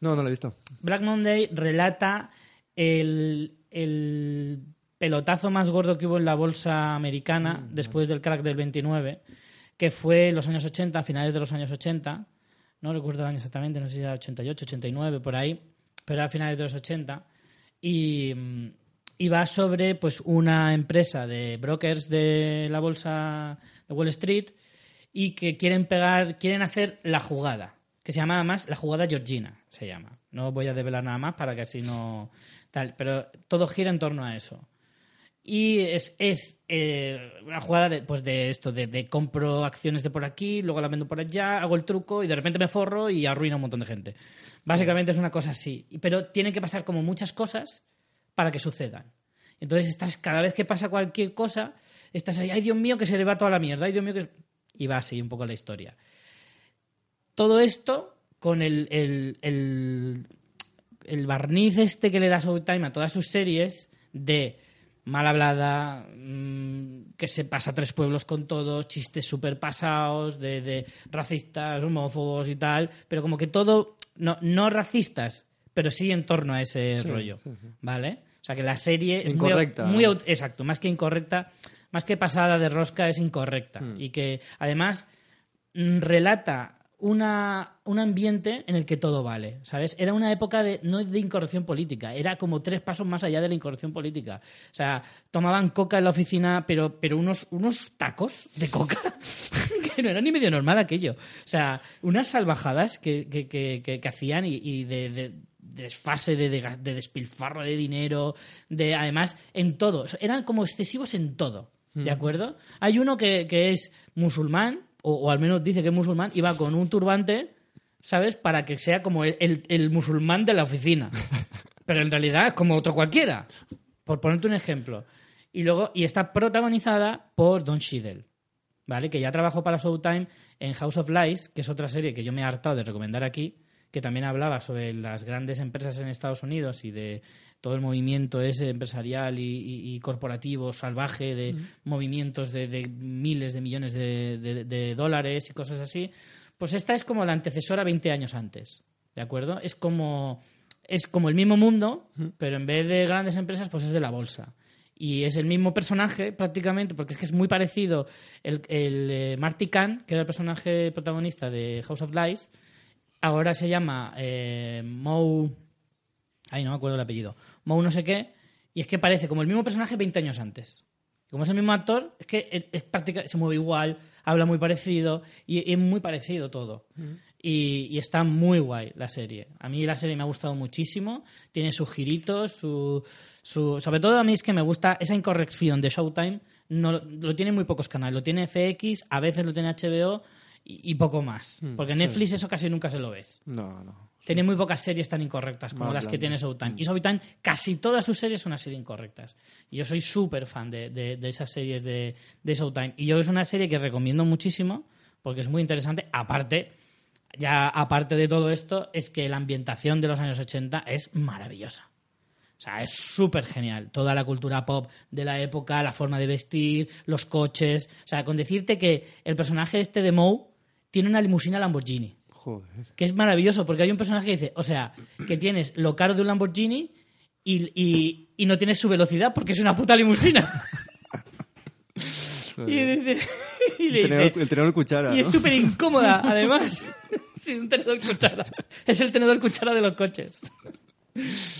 No, no lo he visto.
Black Monday relata el, el pelotazo más gordo que hubo en la bolsa americana después del crack del 29, que fue en los años 80, a finales de los años 80. No recuerdo el año exactamente, no sé si era 88, 89, por ahí, pero era a finales de los 80. Y, mm, y va sobre pues una empresa de brokers de la bolsa de Wall Street y que quieren pegar, quieren hacer la jugada, que se llama además la jugada Georgina, se llama. No voy a develar nada más para que así no pero todo gira en torno a eso. Y es, es eh, una jugada de, pues de esto, de, compro acciones de por aquí, luego las vendo por allá, hago el truco y de repente me forro y arruino a un montón de gente. Básicamente es una cosa así. Pero tienen que pasar como muchas cosas para que sucedan. Entonces estás, cada vez que pasa cualquier cosa, estás ahí, ay Dios mío, que se le va toda la mierda, ay Dios mío, que... Y va así un poco la historia. Todo esto con el, el, el, el barniz este que le da Showtime a todas sus series de mal hablada, mm, que se pasa a tres pueblos con todos, chistes súper pasados, de, de racistas, homófobos y tal, pero como que todo, no, no racistas, pero sí en torno a ese rollo, ¿vale? O sea que la serie es muy
Incorrecta.
muy, au- exacto, más que incorrecta, más que pasada de rosca es incorrecta y que además mm, relata una, un ambiente en el que todo vale, ¿sabes? Era una época de, no de incorrección política, era como tres pasos más allá de la incorrección política. O sea, tomaban coca en la oficina, pero, pero unos, unos tacos de coca, que no era ni medio normal aquello. O sea, unas salvajadas que, que, que, que- hacían y, y de, de desfase, de, de, de despilfarro de dinero, de además en todo. Eran como excesivos en todo, ¿de acuerdo? Hay uno que, que es musulmán, o, o al menos dice que es musulmán, y va con un turbante, ¿sabes? Para que sea como el, el- el musulmán de la oficina. Pero en realidad es como otro cualquiera. Por ponerte un ejemplo. Y luego, y está protagonizada por Don Cheadle, ¿vale? Que ya trabajó para Showtime en House of Lies, que es otra serie que yo me he hartado de recomendar aquí, que también hablaba sobre las grandes empresas en Estados Unidos y de todo el movimiento ese empresarial y, y- y corporativo salvaje de movimientos de, de miles de millones de, de- de dólares y cosas así. Pues esta es como la antecesora 20 años antes, ¿de acuerdo? Es como, es como el mismo mundo, pero en vez de grandes empresas, pues es de la bolsa. Y es el mismo personaje prácticamente, porque es que es muy parecido el, el eh, Marty Khan, que era el personaje protagonista de House of Lies, ahora se llama eh, Moe... Ay, no me acuerdo el apellido. Moe no sé qué, y es que parece como el mismo personaje 20 años antes. Como es el mismo actor, es que es, es práctica- se mueve igual, habla muy parecido, y es muy parecido todo. Y, y está muy guay la serie. A mí la serie me ha gustado muchísimo. Tiene sus giritos, su, su- sobre todo a mí es que me gusta esa incorrección de Showtime. No, lo tiene muy pocos canales. Lo tiene FX, a veces lo tiene HBO y, y poco más. Porque en Netflix eso casi nunca se lo ves.
No, no.
Tiene muy pocas series tan incorrectas como las que tiene Showtime. Y Showtime, casi todas sus series son así de incorrectas. Y yo soy súper fan de, de- de esas series de, de Showtime. Y yo es una serie que recomiendo muchísimo porque es muy interesante. Aparte, ya aparte de todo esto, es que la ambientación de los años 80 es maravillosa. O sea, es súper genial. Toda la cultura pop de la época, la forma de vestir, los coches. O sea, con decirte que el personaje este de Moe tiene una limusina Lamborghini
Joder.
que es maravilloso, porque hay un personaje que dice, o sea, que tienes lo caro de un Lamborghini y, y- y no tienes su velocidad porque es una puta limusina. y, dice, y le
El tenedor,
dice,
el tenedor cuchara,
y es súper incómoda, además. Sí, un tenedor cuchara. Es el tenedor cuchara de los coches.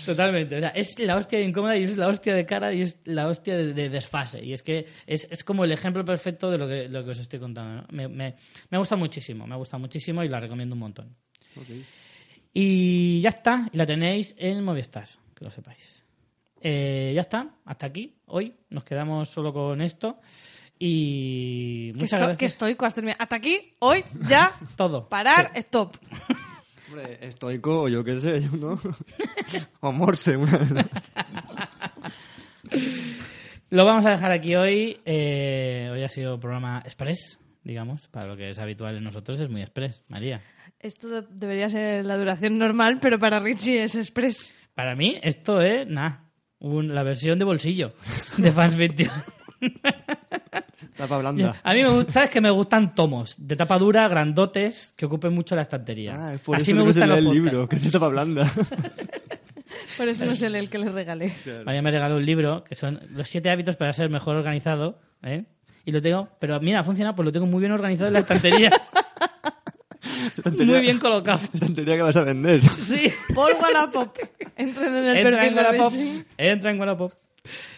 Totalmente. O sea, es la hostia de incómoda y es la hostia de cara y es la hostia de, de desfase. Y es que es, es como el ejemplo perfecto de lo que, lo que os estoy contando. ¿no? Me, me, me gusta muchísimo, me gusta muchísimo y la recomiendo un montón. Y ya está, y la tenéis en Movistar, que lo sepáis. Eh, ya está, hasta aquí, hoy. Nos quedamos solo con esto. Y
Que,
muchas
esto-
gracias.
que estoico has terminado. Hasta aquí, hoy, ya.
Todo.
Parar, stop.
Hombre, estoico, o yo qué sé, yo no. o morse, una...
Lo vamos a dejar aquí hoy. Eh, hoy ha sido programa express, digamos, para lo que es habitual en nosotros es muy express, María.
Esto de- debería ser la duración normal, pero para Richie es express.
Para mí esto es, nada, la versión de bolsillo de Fans 21.
Tapa blanda.
A mí me gusta, sabes que me gustan tomos de tapa dura, grandotes, que ocupen mucho la estantería.
Ah, es por
Así
eso
me
que no el libro, que es de tapa blanda.
Por eso no es el que le regalé.
María me regaló un libro que son los siete hábitos para ser mejor organizado. ¿eh? Y lo tengo, pero mira, ha funcionado, pues lo tengo muy bien organizado en la estantería. muy bien colocado.
Tontería que vas a vender.
Sí.
Por Wallapop. Entren en el
Entra
perfil
en Wallapop. Entra en Wallapop.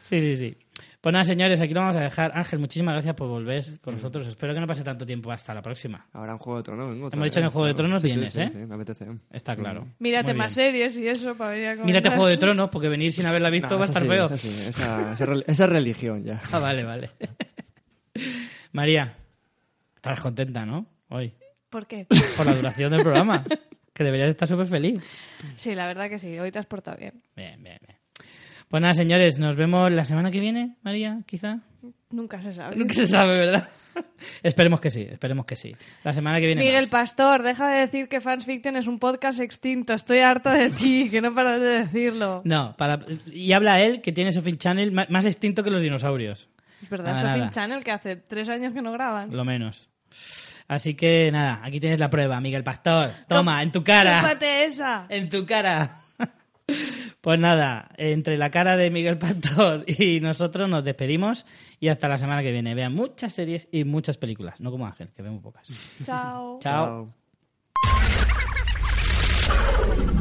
Sí, sí, sí. Pues nada, señores, aquí lo vamos a dejar. Ángel, muchísimas gracias por volver con nosotros. Espero que no pase tanto tiempo. Hasta la próxima.
Ahora en Juego de Tronos vengo.
Hemos dicho que en Juego de. Tronos vienes,
sí,
¿eh?
Sí, me apetece.
Está claro.
Mírate
Muy
más series y eso para venir a comentar.
Mírate Juego de Tronos, porque venir sin haberla visto
No,
va a estar
sí,
feo.
esa sí, esa, esa rel- esa es religión ya.
Ah, vale, vale. María, estarás contenta, ¿no? Hoy.
¿Por qué?
Por la duración del programa. Que deberías estar súper feliz.
Sí, la verdad que sí. Hoy te has portado bien.
Bien, bien, bien. Pues nada, señores, nos vemos la semana que viene, María, quizá.
Nunca se sabe.
Nunca se sabe, ¿verdad? esperemos que sí, esperemos que sí. La semana que viene.
Miguel
más.
Pastor, deja de decir que Fans Fiction es un podcast extinto. Estoy harta de ti, que no paras de decirlo.
No, para... y habla él que tiene Sofin Channel más extinto que los dinosaurios.
Es verdad,
Nada,
Sofin
nada.
Channel, que hace tres años que no graban.
Lo menos. Así que nada, aquí tienes la prueba, Miguel Pastor. Toma, en tu cara.
Esa.
En tu cara. Pues nada, entre la cara de Miguel Pastor y nosotros nos despedimos y hasta la semana que viene. Vean muchas series y muchas películas, no como Ángel, que vemos pocas.
Chao.
Chao.
Chao.